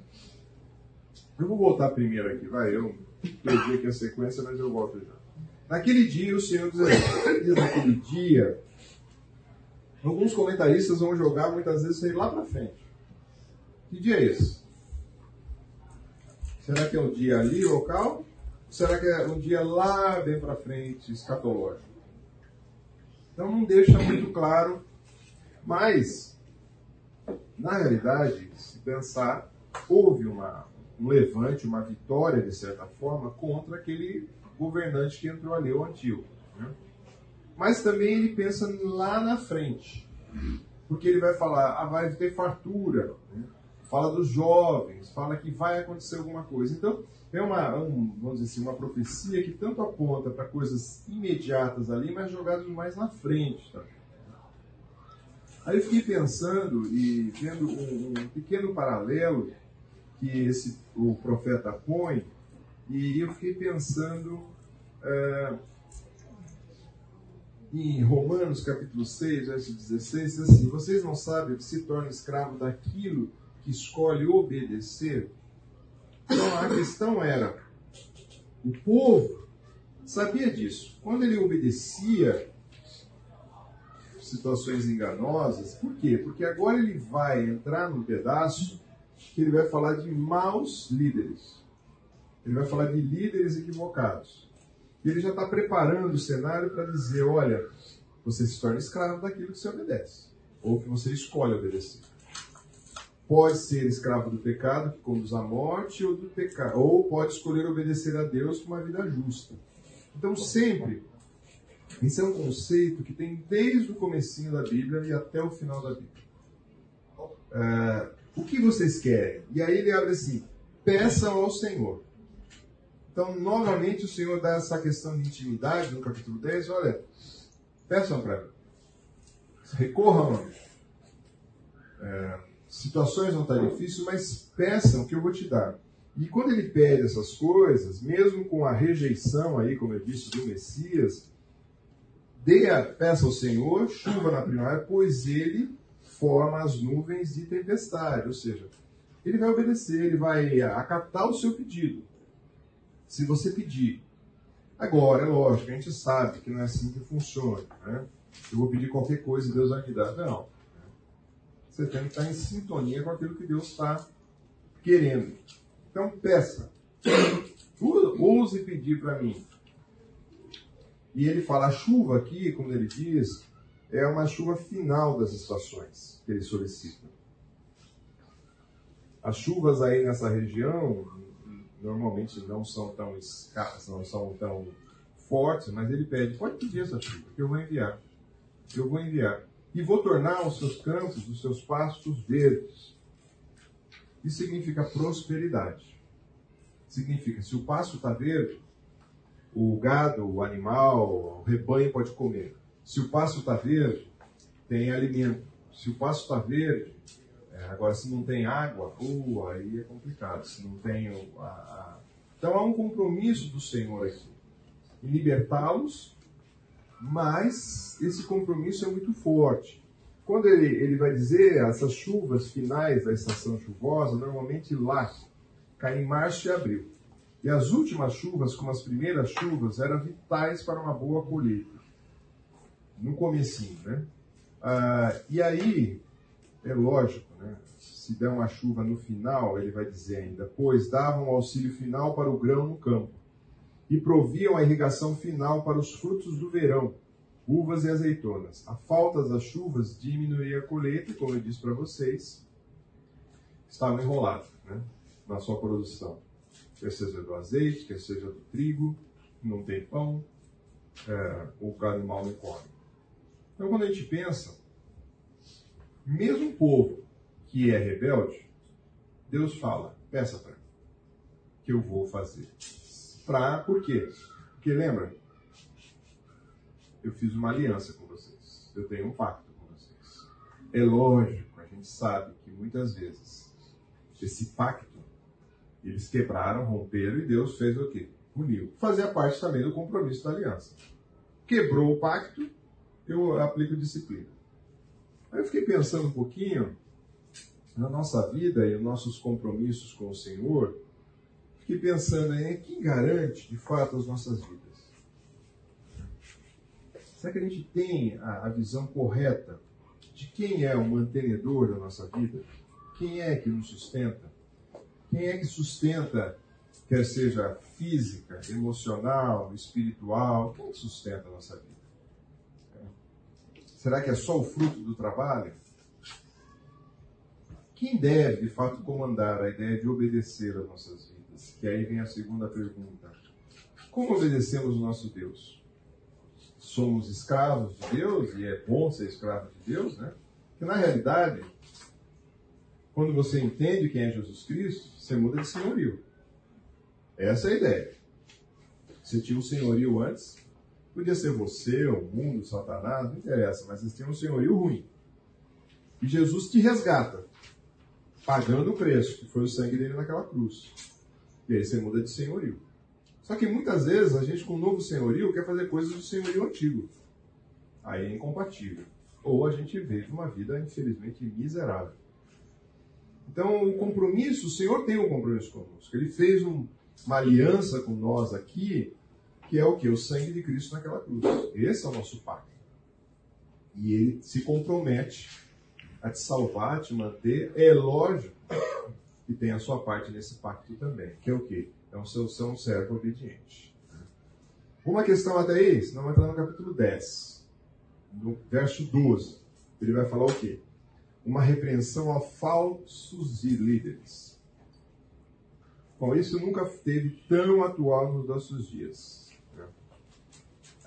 eu vou voltar primeiro aqui, vai, eu perdi aqui a sequência, mas eu volto já. Naquele dia, o Senhor diz, naquele dia, Alguns comentaristas vão jogar muitas vezes aí lá para frente. Que dia é esse? Será que é um dia ali local? Será que é um dia lá bem para frente, escatológico? Então não deixa muito claro, mas na realidade, se pensar, houve uma, um levante, uma vitória de certa forma contra aquele governante que entrou ali, o antigo. Né? Mas também ele pensa lá na frente. Porque ele vai falar, ah, vai ter fartura, né? Fala dos jovens, fala que vai acontecer alguma coisa. Então, é uma, um, vamos dizer assim, uma profecia que tanto aponta para coisas imediatas ali, mas jogadas mais na frente. Tá? Aí eu fiquei pensando e vendo um, um pequeno paralelo que esse, o profeta põe, e eu fiquei pensando é, em Romanos capítulo 6, verso 16, diz assim: Vocês não sabem que se torna escravo daquilo que escolhe obedecer? Então a questão era: o povo sabia disso. Quando ele obedecia situações enganosas, por quê? Porque agora ele vai entrar num pedaço que ele vai falar de maus líderes. Ele vai falar de líderes equivocados. E ele já está preparando o cenário para dizer: olha, você se torna escravo daquilo que você obedece, ou que você escolhe obedecer. Pode ser escravo do pecado, que conduz à morte, ou do ou pode escolher obedecer a Deus com uma vida justa. Então, sempre Isso é um conceito que tem desde o comecinho da Bíblia e até o final da Bíblia. Uh, o que vocês querem? E aí ele abre assim, peçam ao Senhor. Então, novamente, o Senhor dá essa questão de intimidade no capítulo 10. Olha, peçam para mim. Recorram. É, situações não estão difíceis, mas peçam que eu vou te dar. E quando ele pede essas coisas, mesmo com a rejeição aí, como eu disse, do Messias, dê a, peça ao Senhor chuva na primavera, pois ele forma as nuvens de tempestade. Ou seja, ele vai obedecer, ele vai acatar o seu pedido. Se você pedir. Agora, é lógico, a gente sabe que não é assim que funciona. Né? Eu vou pedir qualquer coisa e Deus vai me dar. Não. Você tem que estar em sintonia com aquilo que Deus está querendo. Então peça. Ouse pedir para mim. E ele fala, a chuva aqui, como ele diz, é uma chuva final das estações que ele solicita. As chuvas aí nessa região normalmente não são tão escassas, não são tão fortes, mas ele pede, pode pedir essa chuva, que eu vou enviar. Eu vou enviar. E vou tornar os seus campos, os seus pastos verdes. Isso significa prosperidade. Significa, se o pasto está verde, o gado, o animal, o rebanho pode comer. Se o pasto está verde, tem alimento. Se o pasto está verde, é, agora se não tem água, uh, aí é complicado. Se não tem a, a... Então há um compromisso do Senhor aqui em libertá-los, mas esse compromisso é muito forte. Quando ele, ele vai dizer essas chuvas finais da estação chuvosa, normalmente lá, cai em março e abril. E as últimas chuvas, como as primeiras chuvas, eram vitais para uma boa colheita. No comecinho, né? Ah, e aí, é lógico, né? Se der uma chuva no final, ele vai dizer ainda, pois davam auxílio final para o grão no campo e proviam a irrigação final para os frutos do verão uvas e azeitonas. A falta das chuvas diminuía a colheita, como eu disse para vocês, estavam enrolados né, na sua produção. Quer seja do azeite, quer seja do trigo, não tem pão, é, o animal não come. Então, quando a gente pensa, mesmo o povo que é rebelde, Deus fala, peça para mim, que eu vou fazer. Pra, por quê? Porque lembra, eu fiz uma aliança com vocês. Eu tenho um pacto com vocês. É lógico, a gente sabe que muitas vezes esse pacto eles quebraram, romperam e Deus fez o quê? Puniu. Fazia parte também do compromisso da aliança. Quebrou o pacto, eu aplico disciplina. Aí eu fiquei pensando um pouquinho na nossa vida e nos nossos compromissos com o Senhor. Fiquei pensando em quem garante de fato as nossas vidas. Será que a gente tem a, a visão correta de quem é o mantenedor da nossa vida? Quem é que nos sustenta? Quem é que sustenta, quer seja física, emocional, espiritual? Quem sustenta a nossa vida? Será que é só o fruto do trabalho? Quem deve, de fato, comandar a ideia de obedecer às nossas vidas? Que aí vem a segunda pergunta. Como obedecemos o nosso Deus? somos escravos de Deus, e é bom ser escravo de Deus, né? Que na realidade, quando você entende quem é Jesus Cristo, você muda de senhorio. Essa é a ideia. Você tinha um senhorio antes, podia ser você, o mundo, Satanás, não interessa, mas você tinha um senhorio ruim. E Jesus te resgata, pagando o preço, que foi o sangue dele naquela cruz. E aí você muda de senhorio. Só que muitas vezes a gente, com o novo senhorio, quer fazer coisas do senhorio antigo. Aí é incompatível. Ou a gente vive uma vida, infelizmente, miserável. Então, o compromisso, o Senhor tem um compromisso conosco. Ele fez um, uma aliança com nós aqui, que é o que? O sangue de Cristo naquela cruz. Esse é o nosso pacto. E ele se compromete a te salvar, a te manter. É lógico que tem a sua parte nesse pacto também, que é o quê? Então, seu são servo obediente. Uma questão até aí, senão vai entrar no capítulo 10, no verso 12. Ele vai falar o quê? Uma repreensão a falsos líderes. Bom, isso nunca teve tão atual nos nossos dias. Né?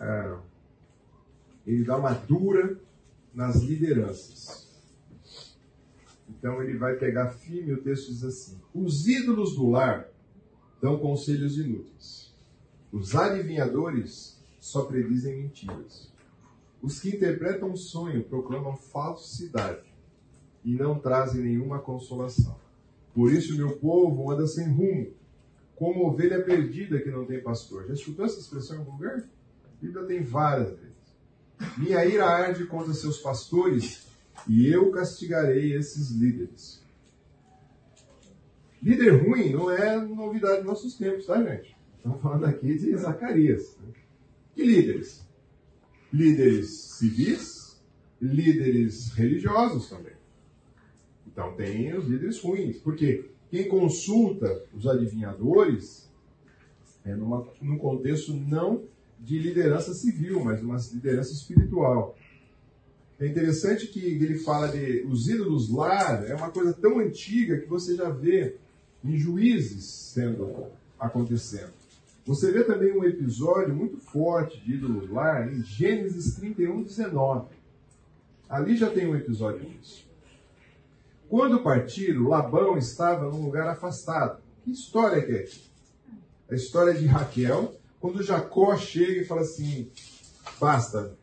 É, ele dá uma dura nas lideranças. Então ele vai pegar firme, o texto diz assim: Os ídolos do lar dão conselhos inúteis. Os adivinhadores só predizem mentiras. Os que interpretam um sonho proclamam falsidade e não trazem nenhuma consolação. Por isso meu povo anda sem rumo, como ovelha perdida que não tem pastor. Já escutou essa expressão em algum lugar? A Bíblia tem várias vezes. Minha ira arde contra seus pastores e eu castigarei esses líderes. Líder ruim não é novidade dos nossos tempos, tá, gente? Estamos falando aqui de Zacarias. Né? Que líderes? Líderes civis, líderes religiosos também. Então tem os líderes ruins. Por quê? Quem consulta os adivinhadores é numa, num contexto não de liderança civil, mas uma liderança espiritual. É interessante que ele fala de os ídolos lar, é uma coisa tão antiga que você já vê em juízes sendo acontecendo. Você vê também um episódio muito forte de ídolos lar em Gênesis 31, 19. Ali já tem um episódio disso. Quando partiram, Labão estava num lugar afastado. Que história que é aqui? A história de Raquel, quando Jacó chega e fala assim: basta,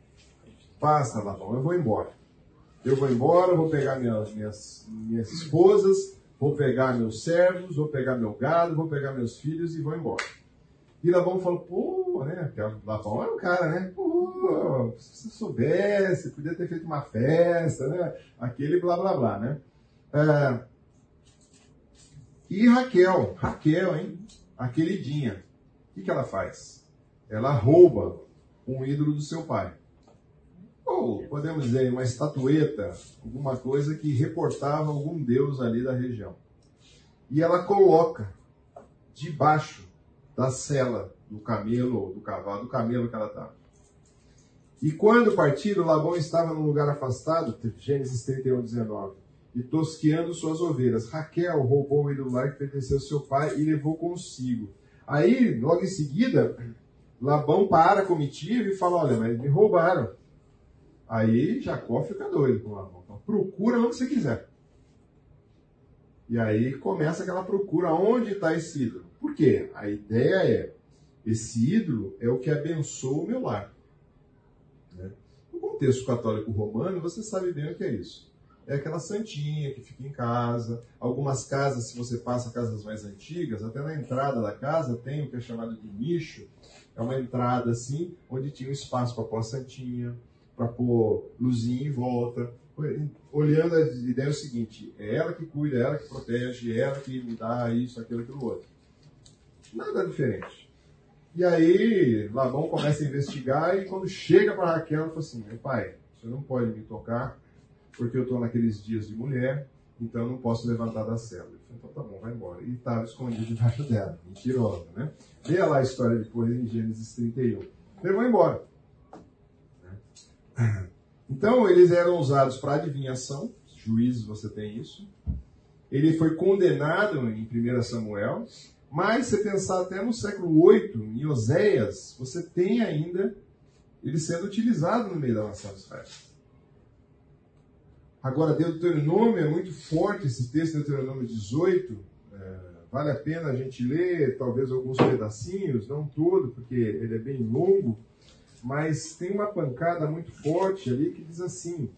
basta, Labão, eu vou embora. Eu vou embora, vou pegar minhas, minhas, minhas esposas, vou pegar meus servos, vou pegar meu gado, vou pegar meus filhos e vou embora. E Labão falou, pô, né? Labão era um cara, né? Pô, se soubesse, podia ter feito uma festa, né? Aquele blá blá blá, né? É... E Raquel, Raquel, hein? A queridinha. O que, que ela faz? Ela rouba um ídolo do seu pai. Ou, podemos dizer, uma estatueta, alguma coisa que reportava algum deus ali da região. E ela coloca debaixo da cela do camelo ou do cavalo, do camelo que ela estava. E quando partiram, Labão estava num lugar afastado, Gênesis 31, 19 e tosqueando suas ovelhas. Raquel roubou o ídolo que pertenceu ao seu pai e levou consigo. Aí, logo em seguida, Labão para a comitiva e fala: Olha, mas me roubaram. Aí Jacó fica doido com Labão. Então, procura onde você quiser. E aí começa aquela procura: onde está esse ídolo? Por quê? A ideia é: esse ídolo é o que abençoa o meu lar. Né? No contexto católico romano, você sabe bem o que é isso é aquela santinha que fica em casa. Algumas casas, se você passa casas mais antigas, até na entrada da casa tem o que é chamado de nicho. É uma entrada assim, onde tinha um espaço para pôr a santinha, para pôr luzinha em volta. Olhando a ideia é o seguinte: é ela que cuida, é ela que protege, é ela que dá isso, aquilo, aquilo outro. Nada diferente. E aí, Labão começa a investigar e quando chega para Raquel, ela fala assim: meu pai, você não pode me tocar, porque eu estou naqueles dias de mulher, então não posso levantar da cela. Ele então tá bom, vai embora. E estava escondido debaixo dela. Mentirosa, né? Leia lá a história depois em Gênesis 31. Levou embora. Então, eles eram usados para adivinhação. Juízes, você tem isso. Ele foi condenado em 1 Samuel. Mas, se pensar até no século 8, em Oséias, você tem ainda ele sendo utilizado no meio da nação de Israel. Agora, Deuteronômio é muito forte, esse texto, Deuteronômio 18. É, vale a pena a gente ler, talvez alguns pedacinhos, não todo, porque ele é bem longo, mas tem uma pancada muito forte ali que diz assim: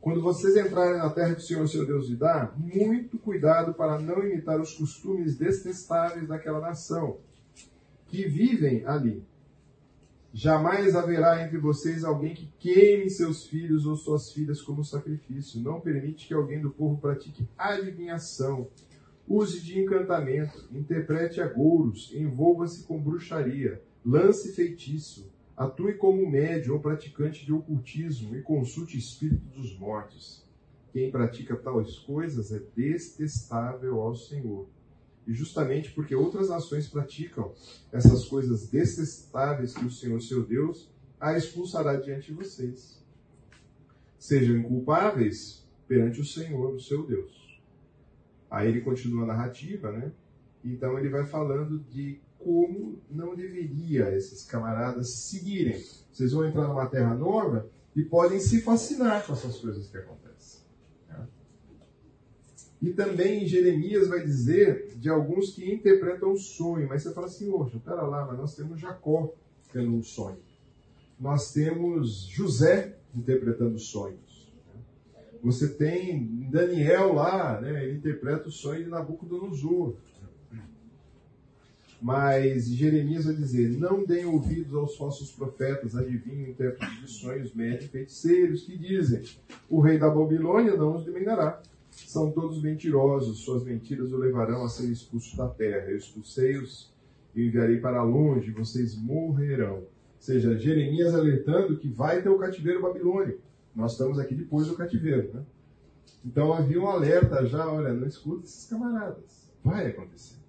Quando vocês entrarem na terra que o Senhor, seu Deus, lhe dá, muito cuidado para não imitar os costumes detestáveis daquela nação que vivem ali Jamais haverá entre vocês alguém que queime seus filhos ou suas filhas como sacrifício. Não permite que alguém do povo pratique adivinhação, use de encantamento, interprete agouros, envolva-se com bruxaria, lance feitiço, atue como médium ou praticante de ocultismo e consulte espírito dos mortos. Quem pratica tais coisas é detestável ao Senhor. E justamente porque outras nações praticam essas coisas detestáveis que o Senhor, seu Deus, a expulsará diante de vocês. Sejam culpáveis perante o Senhor, o seu Deus. Aí ele continua a narrativa, né? Então ele vai falando de como não deveria esses camaradas seguirem. Vocês vão entrar numa terra nova e podem se fascinar com essas coisas que acontecem. Né? E também em Jeremias vai dizer de alguns que interpretam o sonho, mas você fala assim, poxa, pera lá, mas nós temos Jacó tendo um sonho. Nós temos José interpretando sonhos. Você tem Daniel lá, né? ele interpreta o sonho de Nabucodonosor. Mas Jeremias vai dizer: Não deem ouvidos aos falsos profetas, adivinhos, intérpretes de sonhos, médicos, feiticeiros, que dizem: O rei da Babilônia não os dominará. São todos mentirosos, suas mentiras o levarão a ser expulso da terra. Eu expulsei-os e enviarei para longe, vocês morrerão. Ou seja, Jeremias alertando que vai ter o cativeiro babilônico. Nós estamos aqui depois do cativeiro, né? Então havia um alerta já: olha, não escuta esses camaradas. Vai acontecer.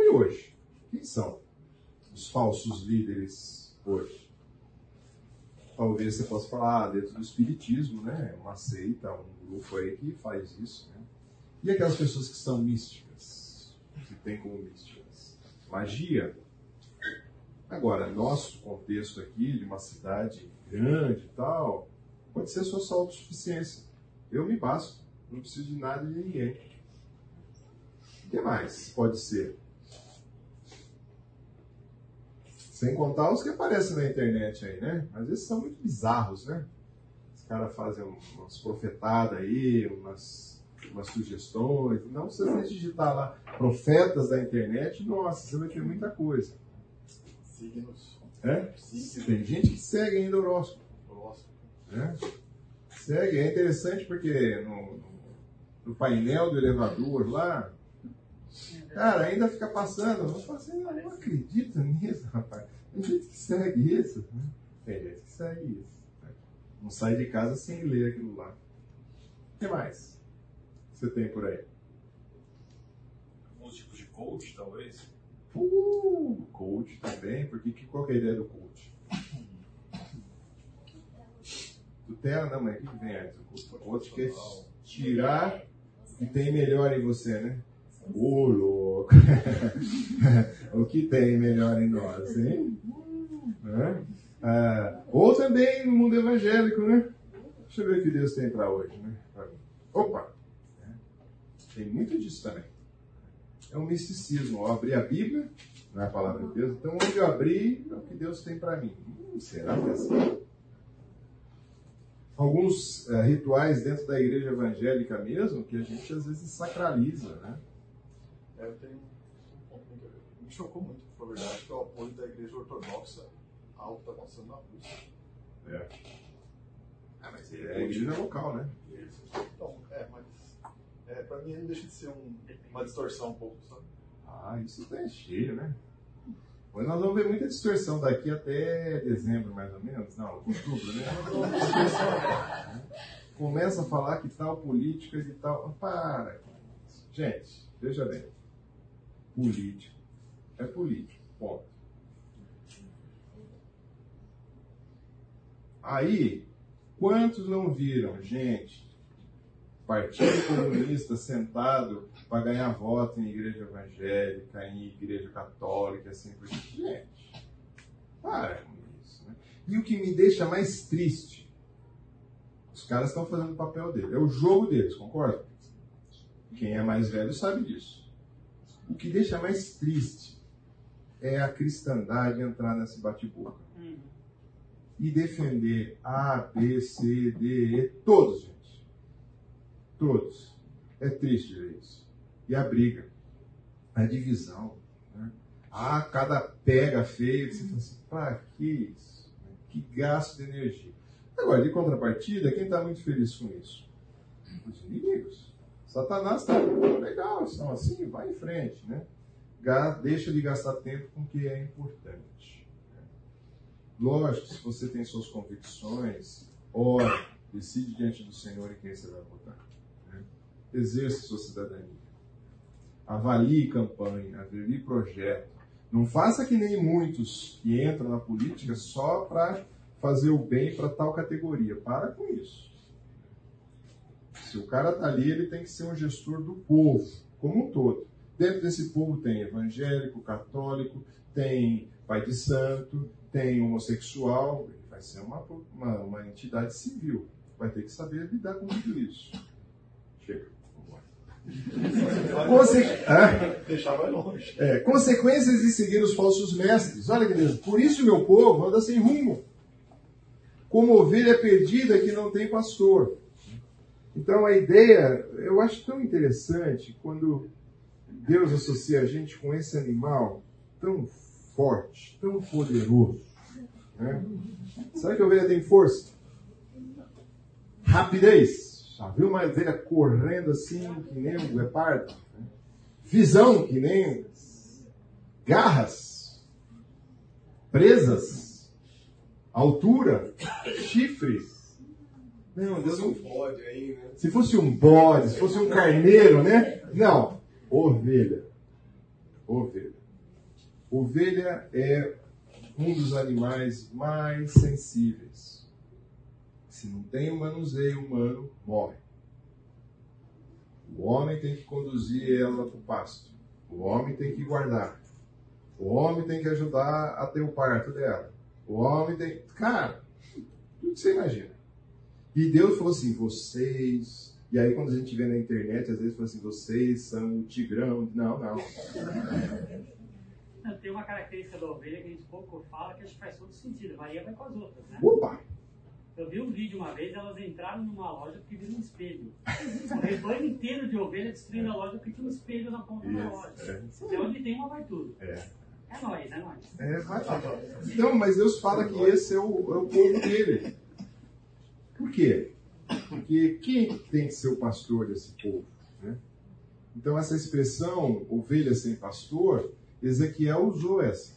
E hoje? Quem são os falsos líderes hoje? Talvez você possa falar ah, dentro do Espiritismo, né? Uma seita, um grupo aí que faz isso, né? E aquelas pessoas que são místicas, que tem como místicas? Magia. Agora, nosso contexto aqui, de uma cidade grande e tal, pode ser a sua autossuficiência. Eu me basto, não preciso de nada de ninguém. O que mais pode ser? Sem contar os que aparecem na internet aí, né? Às vezes são muito bizarros, né? Os caras fazem umas profetadas aí, umas, umas sugestões. Não, se você digitar lá profetas da internet, nossa, você vai ter muita coisa. Signos. É? Tem gente que segue ainda o horóscopo. Horóscopo. É? Segue, é interessante porque no, no, no painel do elevador lá, Cara, ainda fica passando. Eu falo assim, não, não acredito nisso, rapaz. Tem gente que segue isso. Né? Tem gente que segue isso. Né? Não sai de casa sem ler aquilo lá. O que mais você tem por aí? Alguns tipos de coach, talvez. Uh, coach também, porque que, qual que é a ideia do coach? Terra, não, mas o que vem antes? O coach quer tirar o que tem melhor em você, né? Ô, louco! o que tem melhor em nós, hein? É? Ah, ou também no mundo evangélico, né? Deixa eu ver o que Deus tem para hoje, né? Opa! É. Tem muito disso também. É um misticismo. Eu abri a Bíblia, não é a palavra de Deus, então onde eu abri é o que Deus tem para mim. Hum, será que é assim? Alguns uh, rituais dentro da igreja evangélica mesmo que a gente às vezes sacraliza, né? É, um me chocou muito, por verdade, que é o apoio da igreja ortodoxa ao que está acontecendo na Rússia. É. Ah, mas é a igreja local, né? Isso. Então, é, mas é, para mim não deixa de ser um, uma distorção um pouco, sabe? Ah, isso tá cheio, né? Hoje nós vamos ver muita distorção daqui até dezembro, mais ou menos. Não, outubro, né? Começa a falar que tal política de tal. Para. Gente, veja bem político. É político, ponto. Aí, quantos não viram, gente, Partido Comunista sentado para ganhar voto em igreja evangélica, em igreja católica, assim por diante? Gente, para com isso. Né? E o que me deixa mais triste, os caras estão fazendo o papel dele, é o jogo deles, concorda? Quem é mais velho sabe disso. O que deixa mais triste é a cristandade entrar nesse bate-boca. Hum. E defender A, B, C, D, E, todos, gente. Todos. É triste ver isso. E a briga, a divisão. Né? Ah, cada pega feio, você fala assim, pra que isso? Que gasto de energia. Agora, de contrapartida, quem está muito feliz com isso? Os inimigos. Satanás está legal, estão assim, vai em frente, né? Deixa de gastar tempo com o que é importante. Né? Lógico, se você tem suas convicções, ore, decide diante do Senhor em quem você vai votar. Né? Exerça sua cidadania. Avalie campanha, avalie projeto. Não faça que nem muitos que entram na política só para fazer o bem para tal categoria. Para com isso. Se o cara está ali, ele tem que ser um gestor do povo, como um todo. Dentro desse povo tem evangélico, católico, tem pai de santo, tem homossexual, vai ser uma, uma, uma entidade civil. Vai ter que saber lidar com tudo isso. Chega. Conse... Deixava longe. É, consequências de seguir os falsos mestres. Olha que beleza. Por isso meu povo anda sem rumo. Como ovelha perdida que não tem pastor. Então a ideia, eu acho tão interessante quando Deus associa a gente com esse animal tão forte, tão poderoso. Né? Sabe que a ovelha tem força? Rapidez. Já viu uma ovelha correndo assim, que nem um leopardo? Né? Visão, que nem garras, presas, altura, chifres. Não, Deus não pode aí, né? Se fosse um bode, se fosse um carneiro, né? Não. Ovelha. Ovelha. Ovelha é um dos animais mais sensíveis. Se não tem o manuseio humano, morre. O homem tem que conduzir ela para o pasto. O homem tem que guardar. O homem tem que ajudar a ter o parto dela. O homem tem. Cara, tudo que você imagina. E Deus falou assim: vocês. E aí, quando a gente vê na internet, às vezes fala assim: vocês são o tigrão. Não, não. Tem uma característica da ovelha que a gente pouco fala que acho que faz todo sentido. Varia vai com as outras, né? Opa! Eu vi um vídeo uma vez, elas entraram numa loja porque viram um espelho. O rebanho inteiro de ovelha destruindo a loja porque tinha um espelho na ponta da loja. É. Se onde tem uma, vai tudo. É. É nóis, é nóis. É, vai lá. Então, mas Deus fala que esse é o, é o povo dele. Por quê? Porque quem tem que ser o pastor desse povo? Né? Então, essa expressão, ovelha sem pastor, Ezequiel usou essa.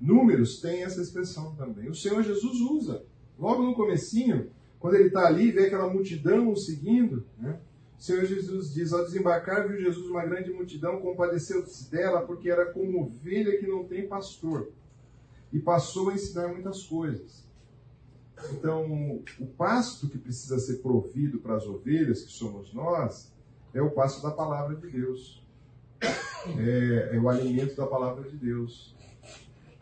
Números tem essa expressão também. O Senhor Jesus usa. Logo no comecinho, quando ele está ali, vê aquela multidão o seguindo, né? O Senhor Jesus diz, ao desembarcar, viu Jesus uma grande multidão, compadeceu-se dela, porque era como ovelha que não tem pastor. E passou a ensinar muitas coisas. Então, o pasto que precisa ser provido para as ovelhas, que somos nós, é o pasto da palavra de Deus. É, é o alimento da palavra de Deus.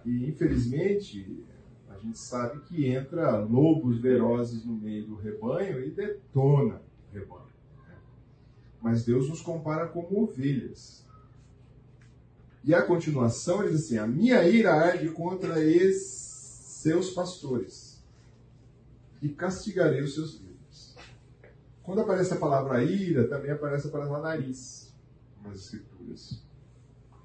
E, infelizmente, a gente sabe que entra lobos velozes no meio do rebanho e detona o rebanho. né? Mas Deus nos compara como ovelhas. E a continuação ele diz assim: A minha ira arde contra esses seus pastores, e castigarei os seus líderes. Quando aparece a palavra ira, também aparece a palavra nariz nas escrituras.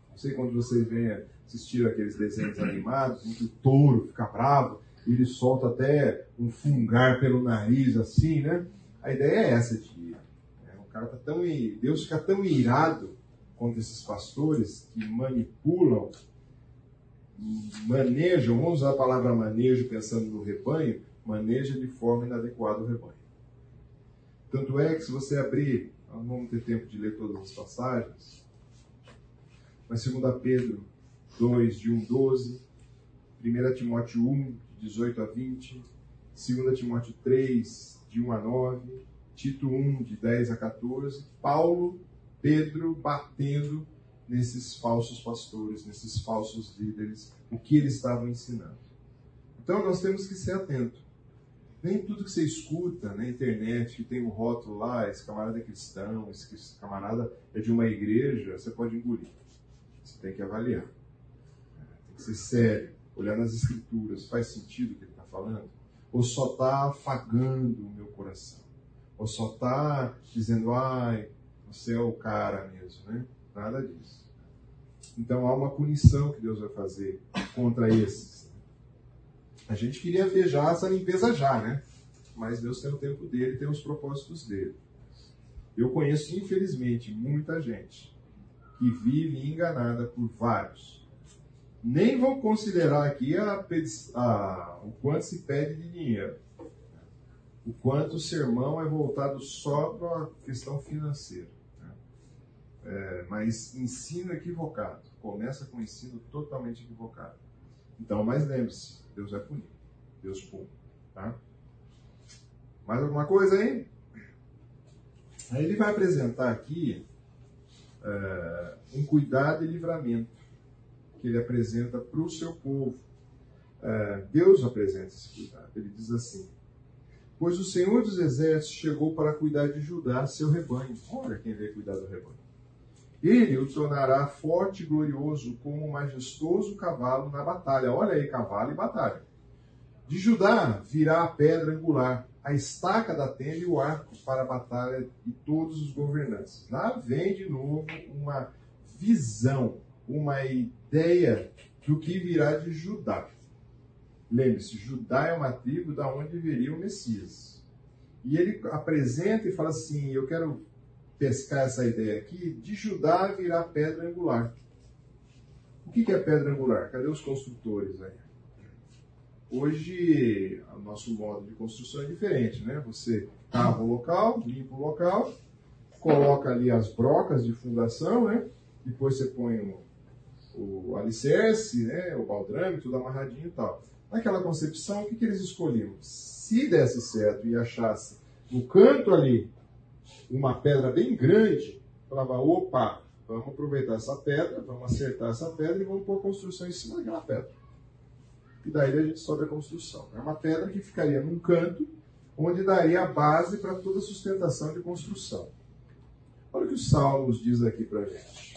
Não sei quando vocês vêm assistir aqueles desenhos animados em que o touro fica bravo e ele solta até um fungar pelo nariz assim, né? A ideia é essa de ira. né? O cara tá tão Deus fica tão irado contra esses pastores que manipulam, manejam, vamos usar a palavra manejo pensando no rebanho, maneja de forma inadequada o rebanho. Tanto é que se você abrir, não vamos ter tempo de ler todas as passagens, mas 2 Pedro 2, de 1 a 12, 1 Timóteo 1, de 18 a 20, 2 Timóteo 3, de 1 a 9, Tito 1, de 10 a 14, Paulo, Pedro batendo nesses falsos pastores, nesses falsos líderes, o que eles estavam ensinando. Então nós temos que ser atentos. Nem tudo que você escuta na internet, que tem um rótulo lá, esse camarada é cristão, esse camarada é de uma igreja, você pode engolir. Você tem que avaliar. Tem que ser sério, olhar nas escrituras, faz sentido o que ele está falando? Ou só está afagando o meu coração? Ou só está dizendo, ai, você é o cara mesmo, né? Nada disso. Então há uma punição que Deus vai fazer contra esses. A gente queria ver já essa limpeza já, né? Mas Deus tem o tempo dele, tem os propósitos dele. Eu conheço, infelizmente, muita gente que vive enganada por vários. Nem vou considerar aqui a, a, o quanto se pede de dinheiro. O quanto o sermão é voltado só para a questão financeira. né? É, mas ensino equivocado. Começa com ensino totalmente equivocado. Então, mas lembre-se, Deus vai punir. Deus pune. Tá? Mais alguma coisa aí? Aí ele vai apresentar aqui uh, um cuidado e livramento que ele apresenta para o seu povo. Uh, Deus apresenta esse cuidado. Ele diz assim: Pois o Senhor dos Exércitos chegou para cuidar de Judá, seu rebanho. Olha quem veio cuidar do rebanho. Ele o tornará forte e glorioso como um majestoso cavalo na batalha. Olha aí, cavalo e batalha. De Judá virá a pedra angular, a estaca da tenda e o arco para a batalha de todos os governantes. Lá vem de novo uma visão, uma ideia do que virá de Judá. Lembre-se, Judá é uma tribo da onde viria o Messias. E ele apresenta e fala assim: Eu quero pescar essa ideia aqui, de Judá virá pedra angular. O que é pedra angular? Cadê os construtores aí? Hoje, o nosso modo de construção é diferente, né? Você cava o local, limpa o local, coloca ali as brocas de fundação, né? Depois você põe o, o alicerce, né? o baldrame, tudo amarradinho e tal. Naquela concepção, o que, que eles escolhiam? Se desse certo e achasse no canto ali uma pedra bem grande, falava, opa, vamos aproveitar essa pedra, vamos acertar essa pedra e vamos pôr a construção em cima daquela pedra. E daí a gente sobe a construção. É uma pedra que ficaria num canto, onde daria a base para toda a sustentação de construção. Olha o que o Salmos diz aqui para a gente.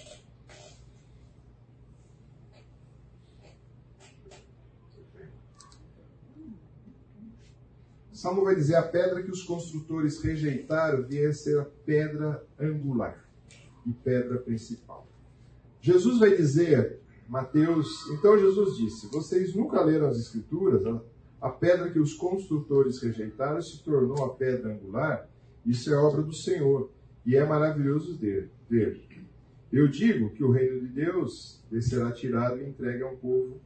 Salmo vai dizer: a pedra que os construtores rejeitaram vier ser a pedra angular e pedra principal. Jesus vai dizer, Mateus, então Jesus disse: Vocês nunca leram as Escrituras? A pedra que os construtores rejeitaram se tornou a pedra angular. Isso é obra do Senhor e é maravilhoso ver. Eu digo que o reino de Deus será tirado e entregue a um povo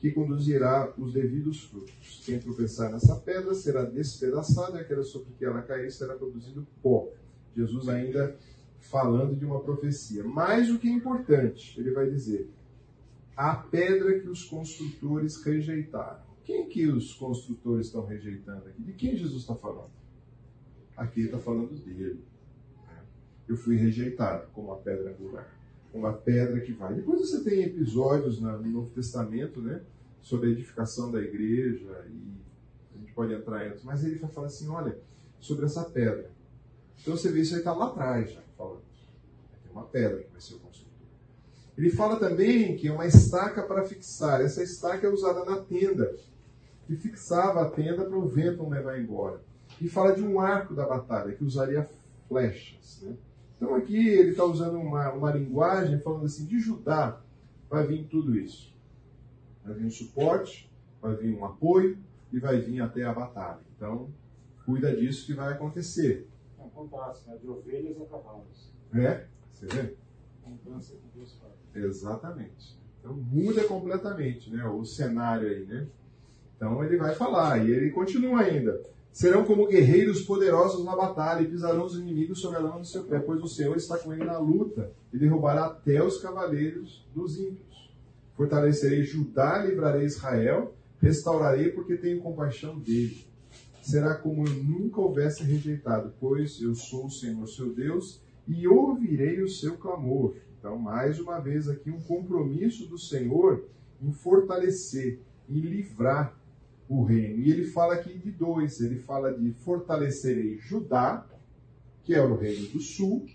que conduzirá os devidos frutos. Quem tropeçar nessa pedra será despedaçado e aquela sobre que ela cair será produzido pó. Jesus ainda falando de uma profecia. Mas o que é importante, ele vai dizer, a pedra que os construtores rejeitaram. Quem que os construtores estão rejeitando aqui? De quem Jesus está falando? Aqui ele está falando dele. Eu fui rejeitado como a pedra angular uma pedra que vai. Depois você tem episódios no Novo Testamento, né, sobre a edificação da igreja e a gente pode entrar em outros, mas ele vai falar assim, olha, sobre essa pedra. Então você vê isso aí está lá atrás já falando. Tem uma pedra que vai ser o construtor. Ele fala também que é uma estaca para fixar. Essa estaca é usada na tenda, que fixava a tenda para o vento não levar embora. E fala de um arco da batalha, que usaria flechas. Né? Então aqui ele está usando uma, uma linguagem falando assim, de Judá vai vir tudo isso. Vai vir um suporte, vai vir um apoio e vai vir até a batalha. Então, cuida disso que vai acontecer. É um contraste, né? De ovelhas a cavalos. É, você vê? Mudança que Deus faz. Exatamente. Então muda completamente né, o cenário aí, né? Então ele vai falar, e ele continua ainda. Serão como guerreiros poderosos na batalha e pisarão os inimigos sobre a lama do seu pé, pois o Senhor está com ele na luta e derrubará até os cavaleiros dos ímpios. Fortalecerei Judá, livrarei Israel, restaurarei porque tenho compaixão dele. Será como eu nunca houvesse rejeitado, pois eu sou o Senhor seu Deus e ouvirei o seu clamor. Então, mais uma vez aqui, um compromisso do Senhor em fortalecer, em livrar o reino. E ele fala aqui de dois: ele fala de fortalecerei Judá, que é o reino do sul,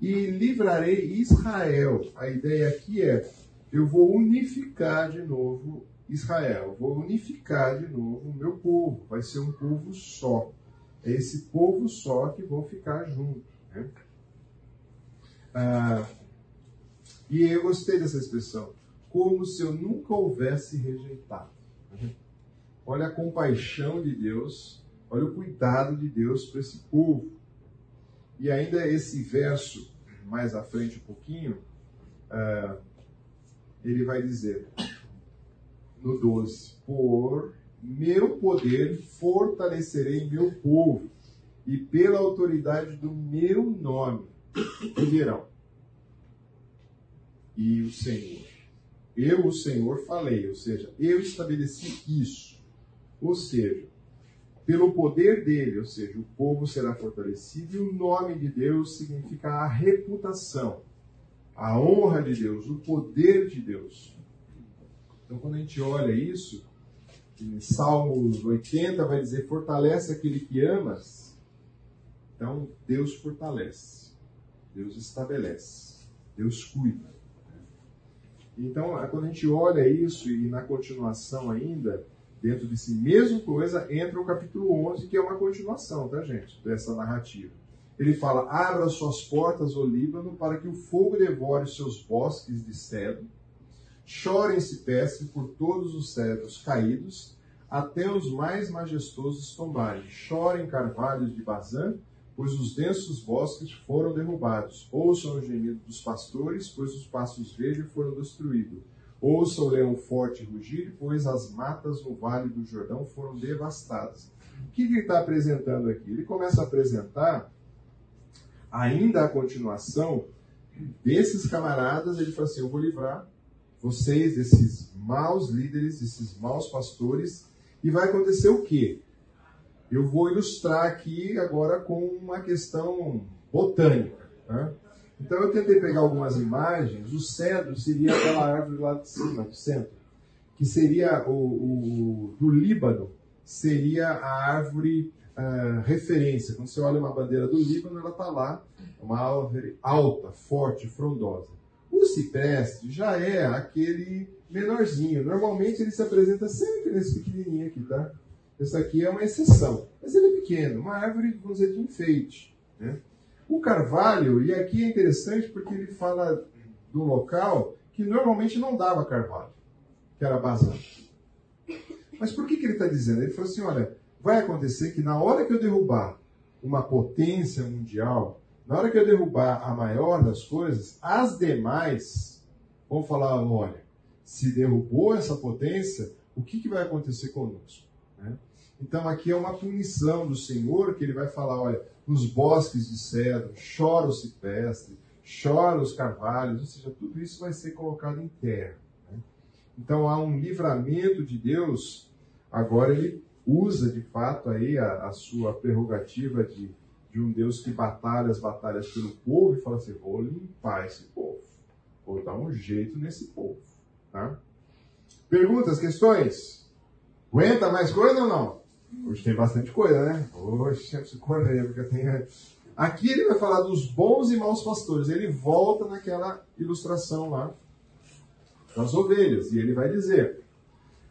e livrarei Israel. A ideia aqui é: eu vou unificar de novo Israel, vou unificar de novo o meu povo, vai ser um povo só. É esse povo só que vou ficar junto. Né? Ah, e eu gostei dessa expressão, como se eu nunca houvesse rejeitado. Olha a compaixão de Deus, olha o cuidado de Deus para esse povo. E ainda esse verso, mais à frente um pouquinho, uh, ele vai dizer, no 12: Por meu poder fortalecerei meu povo, e pela autoridade do meu nome viverão. E o Senhor, eu, o Senhor, falei, ou seja, eu estabeleci isso. Ou seja, pelo poder dele, ou seja, o povo será fortalecido e o nome de Deus significa a reputação. a honra de Deus, o poder de Deus. Então, quando a gente olha isso, em Salmos 80 vai dizer: fortalece aquele que amas. Então, Deus fortalece, Deus estabelece, Deus cuida. Então, quando a gente olha isso e na continuação ainda, dentro de si mesma coisa, entra o capítulo 11, que é uma continuação, tá, gente, dessa narrativa. Ele fala: Abra suas portas, ó Líbano, para que o fogo devore seus bosques de cedro. Chorem-se pestre por todos os cedros caídos, até os mais majestosos tombarem. Chorem carvalhos de Bazã, pois os densos bosques foram derrubados. Ouçam o gemido dos pastores, pois os pastos verdes foram destruídos. Ouçam o leão forte rugir, pois as matas no vale do Jordão foram devastadas. O que ele está apresentando aqui? Ele começa a apresentar, ainda a continuação, desses camaradas, ele fala assim, eu vou livrar vocês desses maus líderes, desses maus pastores, e vai acontecer o quê? Eu vou ilustrar aqui agora com uma questão botânica. Tá? Então eu tentei pegar algumas imagens. O cedro seria aquela árvore lá de cima, do centro, que seria o, o do Líbano, seria a árvore uh, referência. Quando você olha uma bandeira do Líbano, ela está lá, uma árvore alta, forte, frondosa. O cipreste já é aquele menorzinho. Normalmente ele se apresenta sempre nesse pequenininho aqui, tá? Essa aqui é uma exceção. Mas ele é pequeno, uma árvore, vamos dizer, de enfeite. Né? O carvalho, e aqui é interessante porque ele fala do local que normalmente não dava carvalho, que era bazar. Mas por que, que ele está dizendo? Ele falou assim: olha, vai acontecer que na hora que eu derrubar uma potência mundial, na hora que eu derrubar a maior das coisas, as demais vão falar: olha, se derrubou essa potência, o que, que vai acontecer conosco? Né? Então aqui é uma punição do Senhor que ele vai falar: olha, nos bosques de cedro, chora o cipestre, chora os carvalhos, ou seja, tudo isso vai ser colocado em terra. Né? Então há um livramento de Deus, agora ele usa de fato aí a, a sua prerrogativa de, de um Deus que batalha as batalhas pelo povo e fala assim: vou limpar esse povo, vou dar um jeito nesse povo. Tá? Perguntas, questões? Aguenta mais coisa ou não? Hoje tem bastante coisa, né? Hoje correr, porque tenho. Aqui ele vai falar dos bons e maus pastores. Ele volta naquela ilustração lá das ovelhas. E ele vai dizer: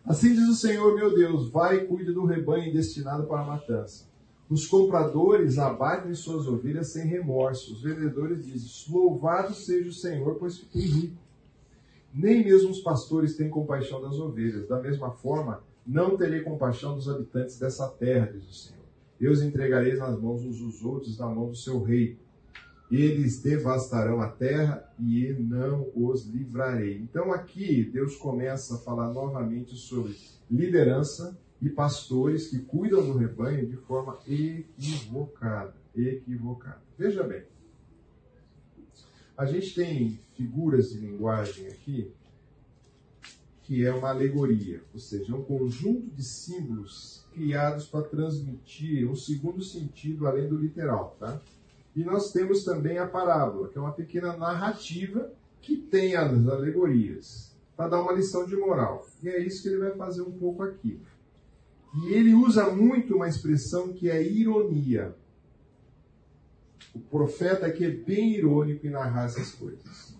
Assim diz o Senhor meu Deus: Vai e cuide do rebanho destinado para a matança. Os compradores abatem suas ovelhas sem remorso. Os vendedores dizem: Louvado seja o Senhor, pois fiquei rico. Nem mesmo os pastores têm compaixão das ovelhas. Da mesma forma, não terei compaixão dos habitantes dessa terra, diz o Senhor. Eu os entregarei nas mãos uns dos outros, na mão do seu rei. Eles devastarão a terra e não os livrarei. Então aqui Deus começa a falar novamente sobre liderança e pastores que cuidam do rebanho de forma equivocada. Equivocada. Veja bem. A gente tem figuras de linguagem aqui que é uma alegoria, ou seja, é um conjunto de símbolos criados para transmitir um segundo sentido além do literal, tá? E nós temos também a parábola, que é uma pequena narrativa que tem as alegorias, para dar uma lição de moral. E é isso que ele vai fazer um pouco aqui. E ele usa muito uma expressão que é ironia. O profeta aqui é bem irônico em narrar essas coisas.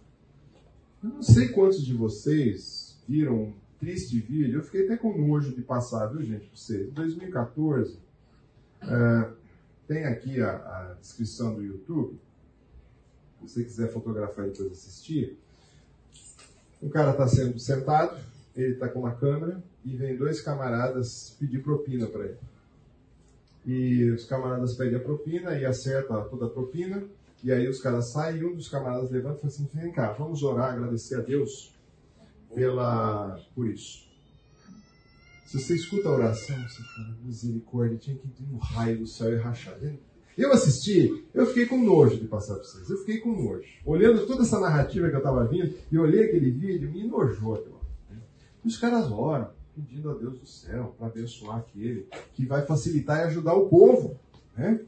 Eu não sei quantos de vocês viram um triste vídeo. Eu fiquei até com nojo de passar, viu, gente, para vocês. Em 2014, é, tem aqui a, a, descrição do YouTube. Se você quiser fotografar e depois assistir. O cara está sendo sentado, ele está com uma câmera e vem dois camaradas pedir propina para ele. E os camaradas pedem a propina e acerta toda a propina. E aí os caras saem e um dos camaradas levanta e fala assim: vem cá, vamos orar, agradecer a Deus pela, por isso. Se você escuta a oração, você fala, misericórdia, tinha que ir um raio do céu e rachar. Eu assisti, eu fiquei com nojo de passar para vocês. Eu fiquei com nojo. Olhando toda essa narrativa que eu estava vindo, e olhei aquele vídeo, me enojou. Né? Os caras oram pedindo a Deus do céu para abençoar aquele que vai facilitar e ajudar o povo. Né?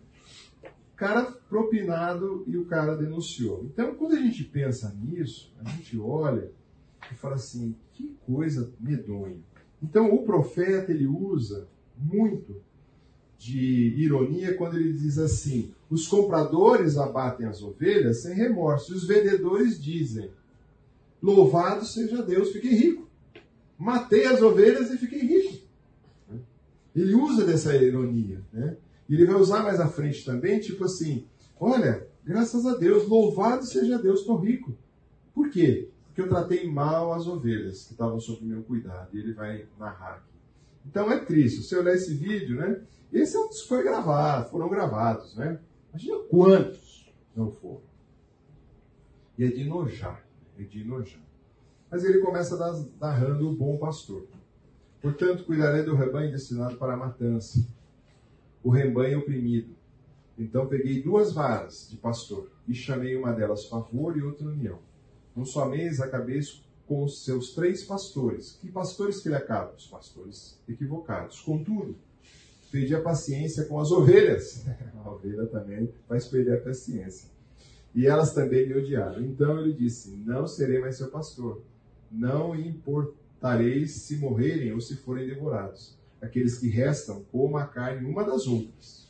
cara propinado e o cara denunciou. Então, quando a gente pensa nisso, a gente olha e fala assim, que coisa medonha. Então, o profeta, ele usa muito de ironia quando ele diz assim: os compradores abatem as ovelhas sem remorso, e os vendedores dizem: Louvado seja Deus, fiquei rico. Matei as ovelhas e fiquei rico. Ele usa dessa ironia, né? Ele vai usar mais à frente também, tipo assim: olha, graças a Deus, louvado seja Deus, estou rico. Por quê? Eu tratei mal as ovelhas que estavam sob meu cuidado. E ele vai narrar aqui. Então é triste. Se olhar esse vídeo, né? Esse é foi gravado, foram gravados, né? Imagina quantos não foram. E é de enojar, é de enojar. Mas ele começa narrando o bom pastor. Portanto, cuidarei do rebanho destinado para a matança, o rebanho oprimido. Então peguei duas varas de pastor e chamei uma delas favor e outra união. Num só mês acabei com os seus três pastores. Que pastores que ele acaba? Os pastores equivocados. Contudo, perdi a paciência com as ovelhas. A ovelha também faz perder a paciência. E elas também me odiaram. Então ele disse: Não serei mais seu pastor. Não importareis se morrerem ou se forem devorados. Aqueles que restam, comam a carne uma das outras.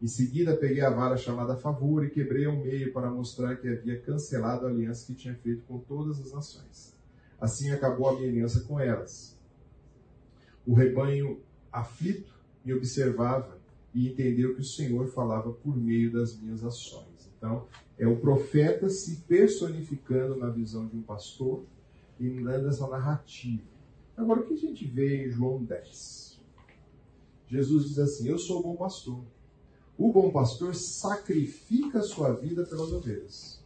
Em seguida, peguei a vara chamada favor e quebrei ao meio para mostrar que havia cancelado a aliança que tinha feito com todas as nações. Assim acabou a minha aliança com elas. O rebanho aflito me observava e entendeu que o Senhor falava por meio das minhas ações. Então, é o profeta se personificando na visão de um pastor e dando essa narrativa. Agora, o que a gente vê em João 10? Jesus diz assim: Eu sou o bom pastor. O bom pastor sacrifica sua vida pelas ovelhas.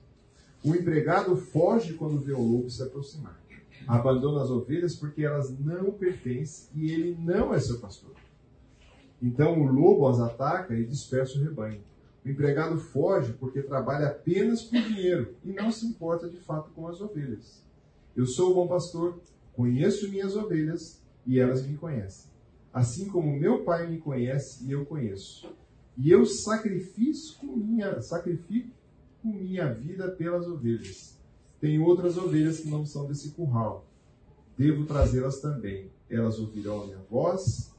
O empregado foge quando vê o lobo se aproximar. Abandona as ovelhas porque elas não pertencem e ele não é seu pastor. Então o lobo as ataca e dispersa o rebanho. O empregado foge porque trabalha apenas por dinheiro e não se importa de fato com as ovelhas. Eu sou o bom pastor, conheço minhas ovelhas e elas me conhecem. Assim como meu pai me conhece e eu conheço. E eu sacrifico minha, sacrifico minha vida pelas ovelhas. Tem outras ovelhas que não são desse curral. Devo trazê-las também. Elas ouvirão a minha voz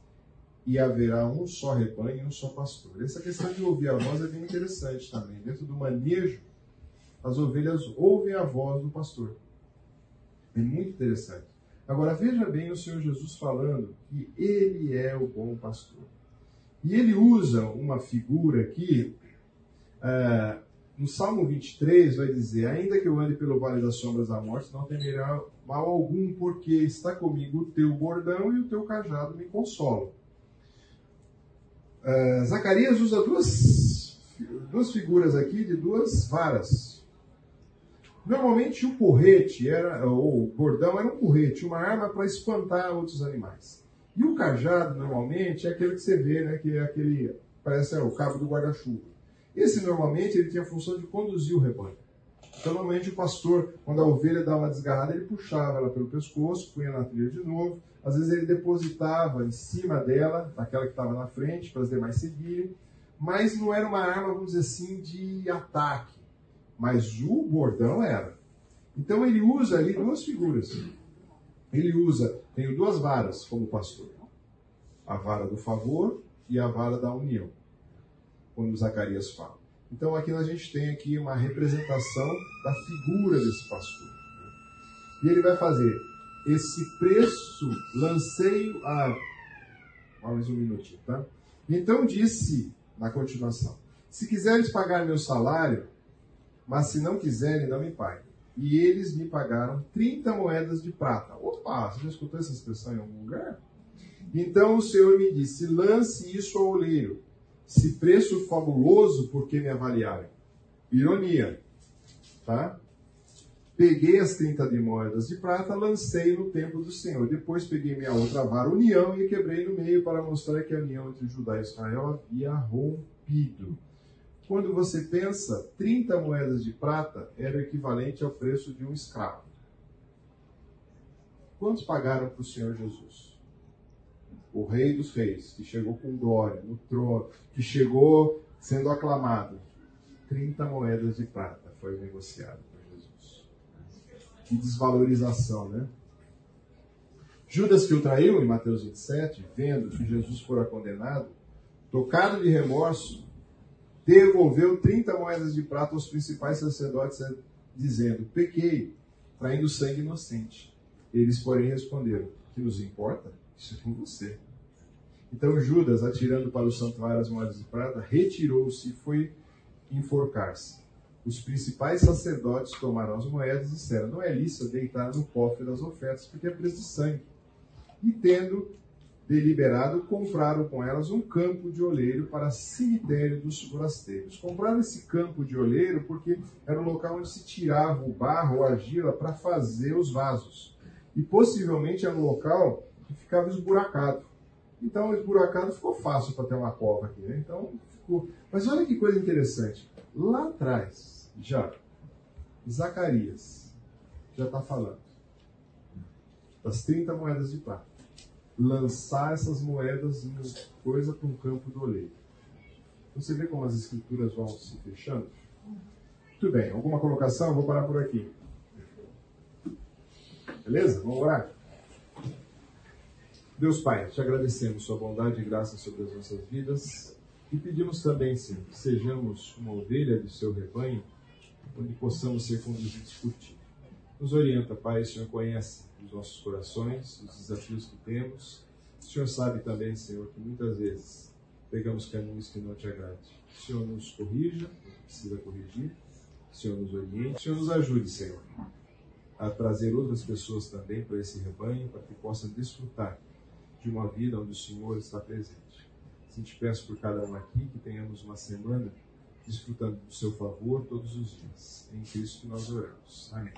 e haverá um só rebanho e um só pastor. Essa questão de ouvir a voz é bem interessante também. Dentro do manejo, as ovelhas ouvem a voz do pastor. É muito interessante. Agora veja bem o Senhor Jesus falando que ele é o bom pastor. E ele usa uma figura aqui, uh, no Salmo 23 vai dizer: Ainda que eu ande pelo vale das sombras da morte, não temerá mal algum, porque está comigo o teu bordão e o teu cajado me consolam. Uh, Zacarias usa duas, duas figuras aqui de duas varas. Normalmente o porrete era, ou o bordão era um porrete, uma arma para espantar outros animais. E o cajado, normalmente, é aquele que você vê, né, que é aquele, parece é, o cabo do guarda-chuva. Esse, normalmente, ele tinha a função de conduzir o rebanho. Então, normalmente, o pastor, quando a ovelha dava uma desgarrada, ele puxava ela pelo pescoço, punha na trilha de novo, às vezes ele depositava em cima dela, daquela que estava na frente, para as demais seguirem. Mas não era uma arma, vamos dizer assim, de ataque. Mas o bordão era. Então ele usa ali duas figuras. Ele usa, tenho duas varas como pastor. A vara do favor e a vara da união. Quando Zacarias fala. Então aqui a gente tem aqui uma representação da figura desse pastor. E ele vai fazer esse preço lancei a. Mais um minutinho, tá? Então disse, na continuação: Se quiseres pagar meu salário, mas se não quiserem, não me paguem. E eles me pagaram 30 moedas de prata. Opa, você já escutou essa expressão em algum lugar? Então o Senhor me disse: lance isso ao oleiro. Se preço fabuloso, por que me avaliarem? Ironia, tá? Peguei as 30 de moedas de prata, lancei no templo do Senhor. Depois peguei minha outra vara, união, e quebrei no meio para mostrar que a união entre Judá e Israel havia rompido. Quando você pensa, 30 moedas de prata era o equivalente ao preço de um escravo. Quantos pagaram para o Senhor Jesus? O Rei dos Reis, que chegou com glória no trono, que chegou sendo aclamado. 30 moedas de prata foi negociado por Jesus. Que desvalorização, né? Judas que o traiu, em Mateus 27, vendo que Jesus fora condenado, tocado de remorso, devolveu 30 moedas de prata aos principais sacerdotes, dizendo: Pequei, traindo sangue inocente. Eles, porém, responderam: Que nos importa? Isso é com você. Então Judas, atirando para o santuário as moedas de prata, retirou-se e foi enforcar-se. Os principais sacerdotes tomaram as moedas e disseram: Não é lícito deitar no cofre das ofertas, porque é preço de sangue. E tendo deliberado, compraram com elas um campo de oleiro para cemitério dos forasteiros. Compraram esse campo de oleiro porque era o local onde se tirava o barro ou argila para fazer os vasos. E possivelmente era um local que ficava esburacado. Então, esburacado ficou fácil para ter uma cova aqui. Né? Então, ficou. Mas olha que coisa interessante. Lá atrás, já, Zacarias já está falando das 30 moedas de prata lançar essas moedas em coisa para um campo do oleiro. Você vê como as escrituras vão se fechando? Muito bem, alguma colocação? Eu vou parar por aqui. Beleza? Vamos orar? Deus Pai, te agradecemos Sua bondade e graça sobre as nossas vidas e pedimos também, Senhor, que sejamos uma ovelha do Seu rebanho, onde possamos ser conduzidos por Ti. Nos orienta, Pai, o Senhor conhece os nossos corações, os desafios que temos. O Senhor sabe também, Senhor, que muitas vezes pegamos caminhos que não te agradam. O Senhor nos corrija, precisa corrigir. O Senhor nos oriente. O Senhor nos ajude, Senhor, a trazer outras pessoas também para esse rebanho, para que possam desfrutar de uma vida onde o Senhor está presente. Assim te peço por cada um aqui que tenhamos uma semana desfrutando do seu favor todos os dias. Em Cristo nós oramos. Amém.